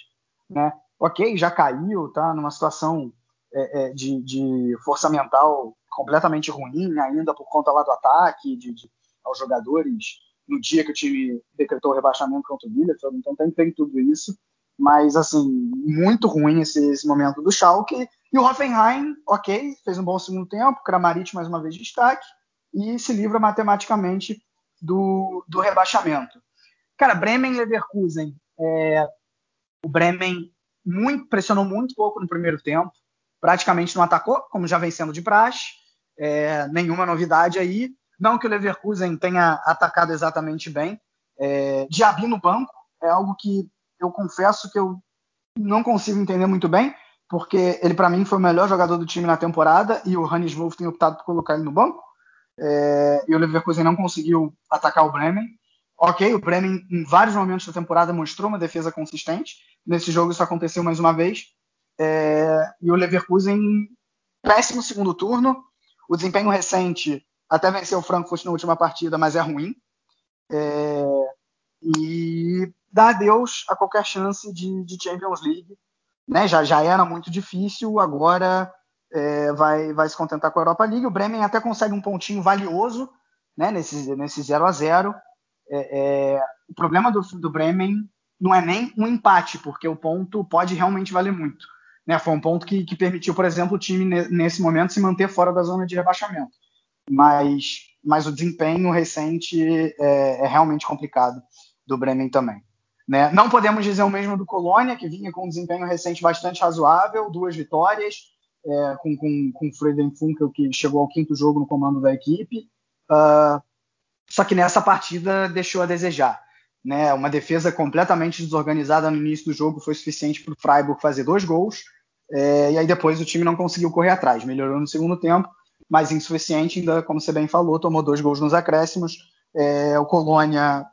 Né? Ok, já caiu, tá numa situação é, é, de, de, força mental completamente ruim, ainda por conta lá do ataque, de, de, aos jogadores, no dia que o time decretou o rebaixamento contra o Bielefeld, então tem, tem tudo isso, mas assim, muito ruim esse, esse, momento do Schalke, e o Hoffenheim, ok, fez um bom segundo tempo, Kramaric mais uma vez de destaque, e se livra matematicamente do, do rebaixamento. Cara, Bremen Leverkusen, é, o Bremen muito, pressionou muito pouco no primeiro tempo, praticamente não atacou, como já vem sendo de praxe, é, nenhuma novidade aí. Não que o Leverkusen tenha atacado exatamente bem. É, Diaby no banco é algo que eu confesso que eu não consigo entender muito bem, porque ele para mim foi o melhor jogador do time na temporada e o Hannes Wolff tem optado por colocar ele no banco. É, e o Leverkusen não conseguiu atacar o Bremen. Ok, o Bremen em vários momentos da temporada mostrou uma defesa consistente, Nesse jogo isso aconteceu mais uma vez. É, e o Leverkusen, péssimo segundo turno. O desempenho recente até venceu o Frankfurt na última partida, mas é ruim. É, e dá adeus a qualquer chance de, de Champions League. Né? Já, já era muito difícil, agora é, vai, vai se contentar com a Europa League. O Bremen até consegue um pontinho valioso né? nesse, nesse 0 a 0 é, é, O problema do, do Bremen não é nem um empate, porque o ponto pode realmente valer muito. Né? Foi um ponto que, que permitiu, por exemplo, o time nesse momento se manter fora da zona de rebaixamento. Mas, mas o desempenho recente é, é realmente complicado do Bremen também. Né? Não podemos dizer o mesmo do Colônia, que vinha com um desempenho recente bastante razoável, duas vitórias, é, com, com, com Funkel, que chegou ao quinto jogo no comando da equipe. Uh, só que nessa partida deixou a desejar. Né? Uma defesa completamente desorganizada no início do jogo foi suficiente para o Freiburg fazer dois gols. É, e aí depois o time não conseguiu correr atrás. Melhorou no segundo tempo, mas insuficiente, ainda, como você bem falou, tomou dois gols nos acréscimos. É, o Colônia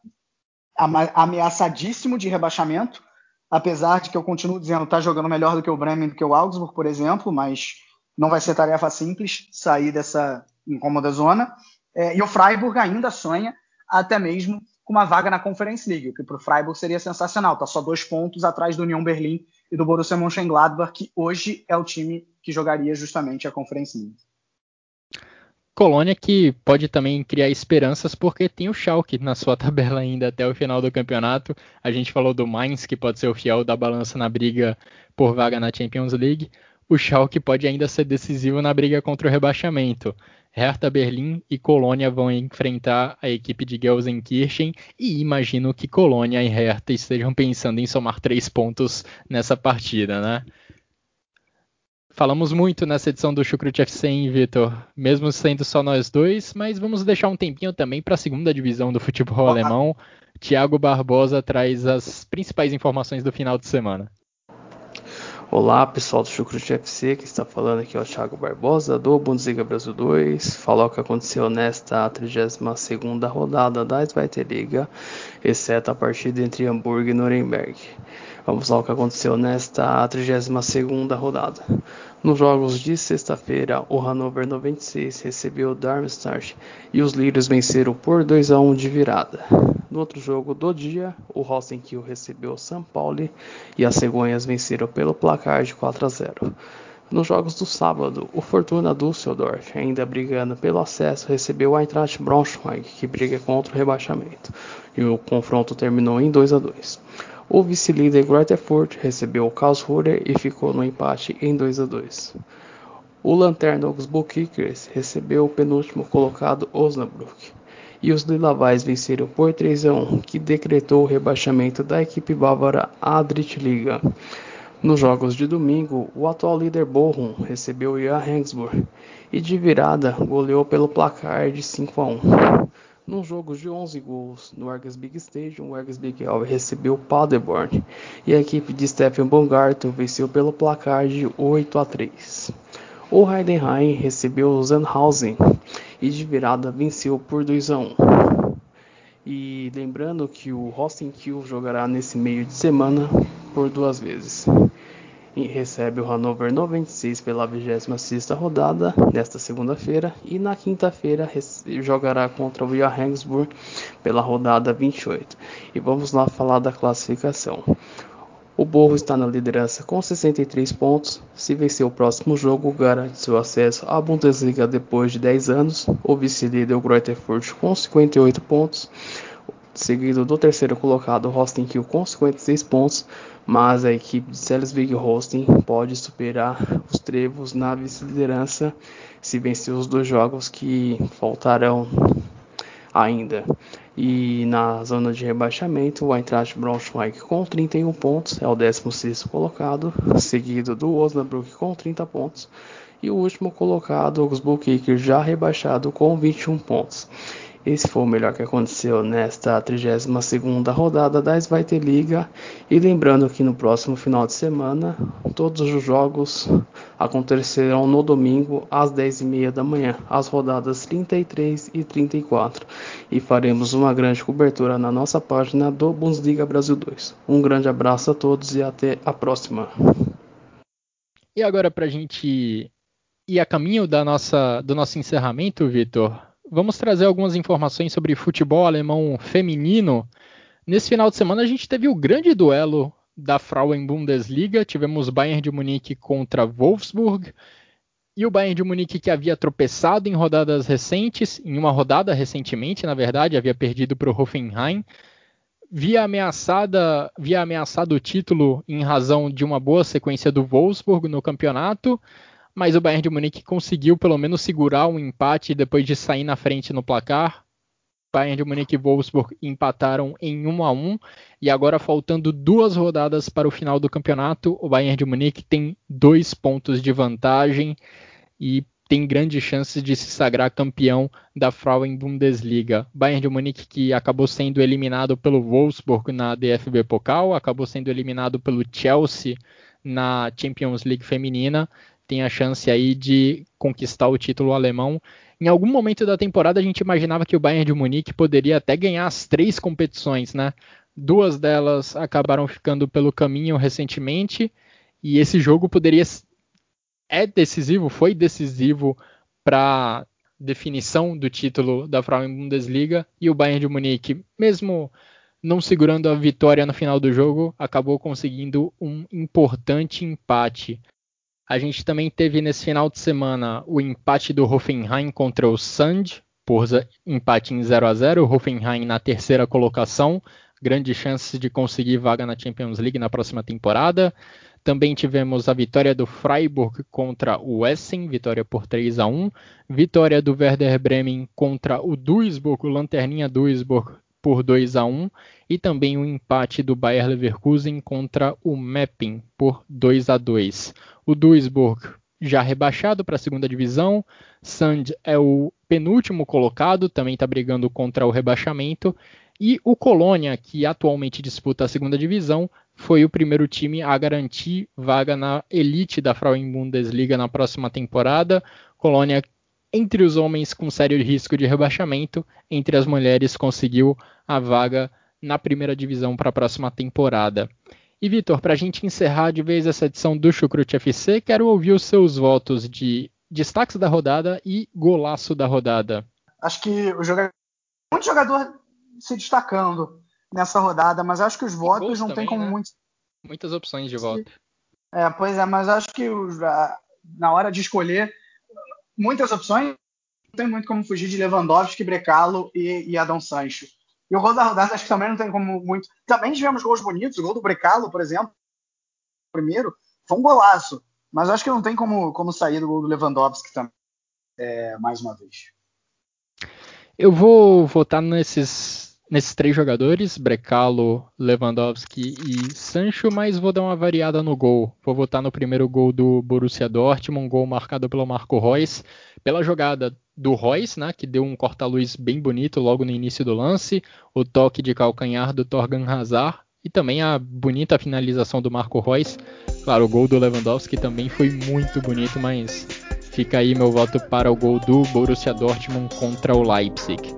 ameaçadíssimo de rebaixamento, apesar de que eu continuo dizendo está jogando melhor do que o Bremen, do que o Augsburg, por exemplo, mas não vai ser tarefa simples sair dessa incômoda zona. É, e o Freiburg ainda sonha até mesmo com uma vaga na Conference League, o que para o Freiburg seria sensacional. Está só dois pontos atrás do Union Berlin e do Borussia Mönchengladbach, que hoje é o time que jogaria justamente a Conference League. Colônia que pode também criar esperanças porque tem o Schalke na sua tabela ainda até o final do campeonato. A gente falou do Mainz que pode ser o fiel da balança na briga por vaga na Champions League. O Schalke pode ainda ser decisivo na briga contra o rebaixamento. Hertha Berlim e Colônia vão enfrentar a equipe de Gelsenkirchen e imagino que Colônia e Hertha estejam pensando em somar três pontos nessa partida, né? Falamos muito nessa edição do Chucrute FC, hein, Vitor? Mesmo sendo só nós dois, mas vamos deixar um tempinho também para a segunda divisão do futebol alemão. Tiago Barbosa traz as principais informações do final de semana. Olá pessoal do Chucrute FC, que está falando aqui é o Thiago Barbosa do Bundesliga Brasil 2. Falou o que aconteceu nesta 32ª rodada da Zweite Liga, exceto a partida entre Hamburgo e Nuremberg. Vamos lá o que aconteceu nesta 32ª rodada. Nos jogos de sexta-feira, o Hannover 96 recebeu o Darmstadt e os Lírios venceram por 2 a 1 de virada. No outro jogo do dia, o Rosenkiel recebeu o São Paulo e as Cegonhas venceram pelo placar de 4 a 0. Nos jogos do sábado, o Fortuna Düsseldorf, ainda brigando pelo acesso, recebeu o Eintracht Braunschweig, que briga contra o rebaixamento, e o confronto terminou em 2 a 2. O vice-líder Fürth recebeu o Karlsruhe e ficou no empate em 2 a 2. O lanterna Augsburg Kickers recebeu o penúltimo colocado Osnabrück. E os Lilavais venceram por 3 a 1, que decretou o rebaixamento da equipe bávara à Drittliga. Nos jogos de domingo, o atual líder Bochum recebeu o Johannesburg e de virada goleou pelo placar de 5 a 1. Num jogo de 11 gols no Argus Big Stadium, o Argus Big Elve recebeu Paderborn e a equipe de Stephen Bongarto venceu pelo placar de 8 a 3. O Heidenheim recebeu o Sandhausen e de virada venceu por 2 a 1. E lembrando que o Rosenkiel jogará nesse meio de semana por duas vezes e recebe o Hannover 96 pela 26ª rodada nesta segunda-feira e na quinta-feira jogará contra o Johannesburg pela rodada 28. E vamos lá falar da classificação. O Borro está na liderança com 63 pontos. Se vencer o próximo jogo, garante seu acesso à Bundesliga depois de 10 anos. O vice-líder, o Greuther com 58 pontos seguido do terceiro colocado Hosting Kill com 56 pontos, mas a equipe de Salisbury Hosting pode superar os Trevos na vice-liderança se vencer os dois jogos que faltarão ainda. E na zona de rebaixamento, o Eintracht Braunschweig com 31 pontos é o 16º colocado, seguido do Osnabrück com 30 pontos e o último colocado, o Augsburg já rebaixado com 21 pontos. Esse foi o melhor que aconteceu nesta 32ª rodada da Zweite Liga. E lembrando que no próximo final de semana, todos os jogos acontecerão no domingo às 10h30 da manhã, as rodadas 33 e 34. E faremos uma grande cobertura na nossa página do Bundesliga Brasil 2. Um grande abraço a todos e até a próxima. E agora para a gente ir a caminho da nossa, do nosso encerramento, Vitor, vamos trazer algumas informações sobre futebol alemão feminino. Nesse final de semana a gente teve o grande duelo da Frauen Bundesliga. Tivemos Bayern de Munique contra Wolfsburg. E o Bayern de Munique que havia tropeçado em rodadas recentes, em uma rodada recentemente, na verdade, havia perdido para o Hoffenheim, via ameaçada, via ameaçado o título em razão de uma boa sequência do Wolfsburg no campeonato, mas o Bayern de Munique conseguiu pelo menos segurar um empate depois de sair na frente no placar. Bayern de Munique e Wolfsburg empataram em 1 a 1 e agora faltando duas rodadas para o final do campeonato, o Bayern de Munique tem dois pontos de vantagem e tem grandes chances de se sagrar campeão da Frauen Bundesliga. Bayern de Munique que acabou sendo eliminado pelo Wolfsburg na DFB Pokal, acabou sendo eliminado pelo Chelsea na Champions League feminina, tem a chance aí de conquistar o título alemão. Em algum momento da temporada a gente imaginava que o Bayern de Munique poderia até ganhar as três competições, né? Duas delas acabaram ficando pelo caminho recentemente e esse jogo poderia é decisivo, foi decisivo para definição do título da Frauen Bundesliga e o Bayern de Munique, mesmo não segurando a vitória no final do jogo, acabou conseguindo um importante empate. A gente também teve nesse final de semana o empate do Hoffenheim contra o Sand, por empate em 0 a 0 o Hoffenheim na terceira colocação, grande chance de conseguir vaga na Champions League na próxima temporada. Também tivemos a vitória do Freiburg contra o Essen, vitória por 3 a 1. Vitória do Werder Bremen contra o Duisburg, o Lanterninha Duisburg, por 2 a 1 e também o empate do Bayer Leverkusen contra o Mepping por 2 a 2. O Duisburg já rebaixado para a segunda divisão, Sand é o penúltimo colocado, também está brigando contra o rebaixamento e o Colônia, que atualmente disputa a segunda divisão, foi o primeiro time a garantir vaga na elite da Frauen Bundesliga na próxima temporada. Colônia, entre os homens com sério risco de rebaixamento, entre as mulheres conseguiu a vaga na primeira divisão para a próxima temporada. E Vitor, para a gente encerrar de vez essa edição do Chucrute FC, quero ouvir os seus votos de destaques da rodada e golaço da rodada. Acho que o jogador, muito jogador se destacando nessa rodada, mas acho que os votos não tem como né? muitos. Muitas opções de voto. É, pois é, mas acho que os, na hora de escolher muitas opções, não tem muito como fugir de Lewandowski, Brecalo e, e Adão Sancho. E o gol da rodada acho que também não tem como muito. Também tivemos gols bonitos, o gol do Brecalo, por exemplo, primeiro, foi um golaço. Mas acho que não tem como, como sair do gol do Lewandowski também, é, mais uma vez. Eu vou votar nesses nesses três jogadores, Brecalo, Lewandowski e Sancho, mas vou dar uma variada no gol. Vou votar no primeiro gol do Borussia Dortmund, um gol marcado pelo Marco Reus, pela jogada do Reus, né, que deu um corta-luz bem bonito logo no início do lance, o toque de calcanhar do Torgan Hazard e também a bonita finalização do Marco Reus. Claro, o gol do Lewandowski também foi muito bonito, mas fica aí meu voto para o gol do Borussia Dortmund contra o Leipzig.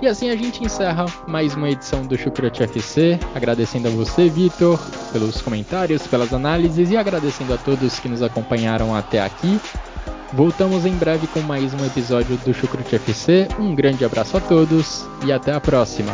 E assim a gente encerra mais uma edição do Chucrute FC, agradecendo a você, Vitor, pelos comentários, pelas análises e agradecendo a todos que nos acompanharam até aqui. Voltamos em breve com mais um episódio do Chucrute FC. Um grande abraço a todos e até a próxima.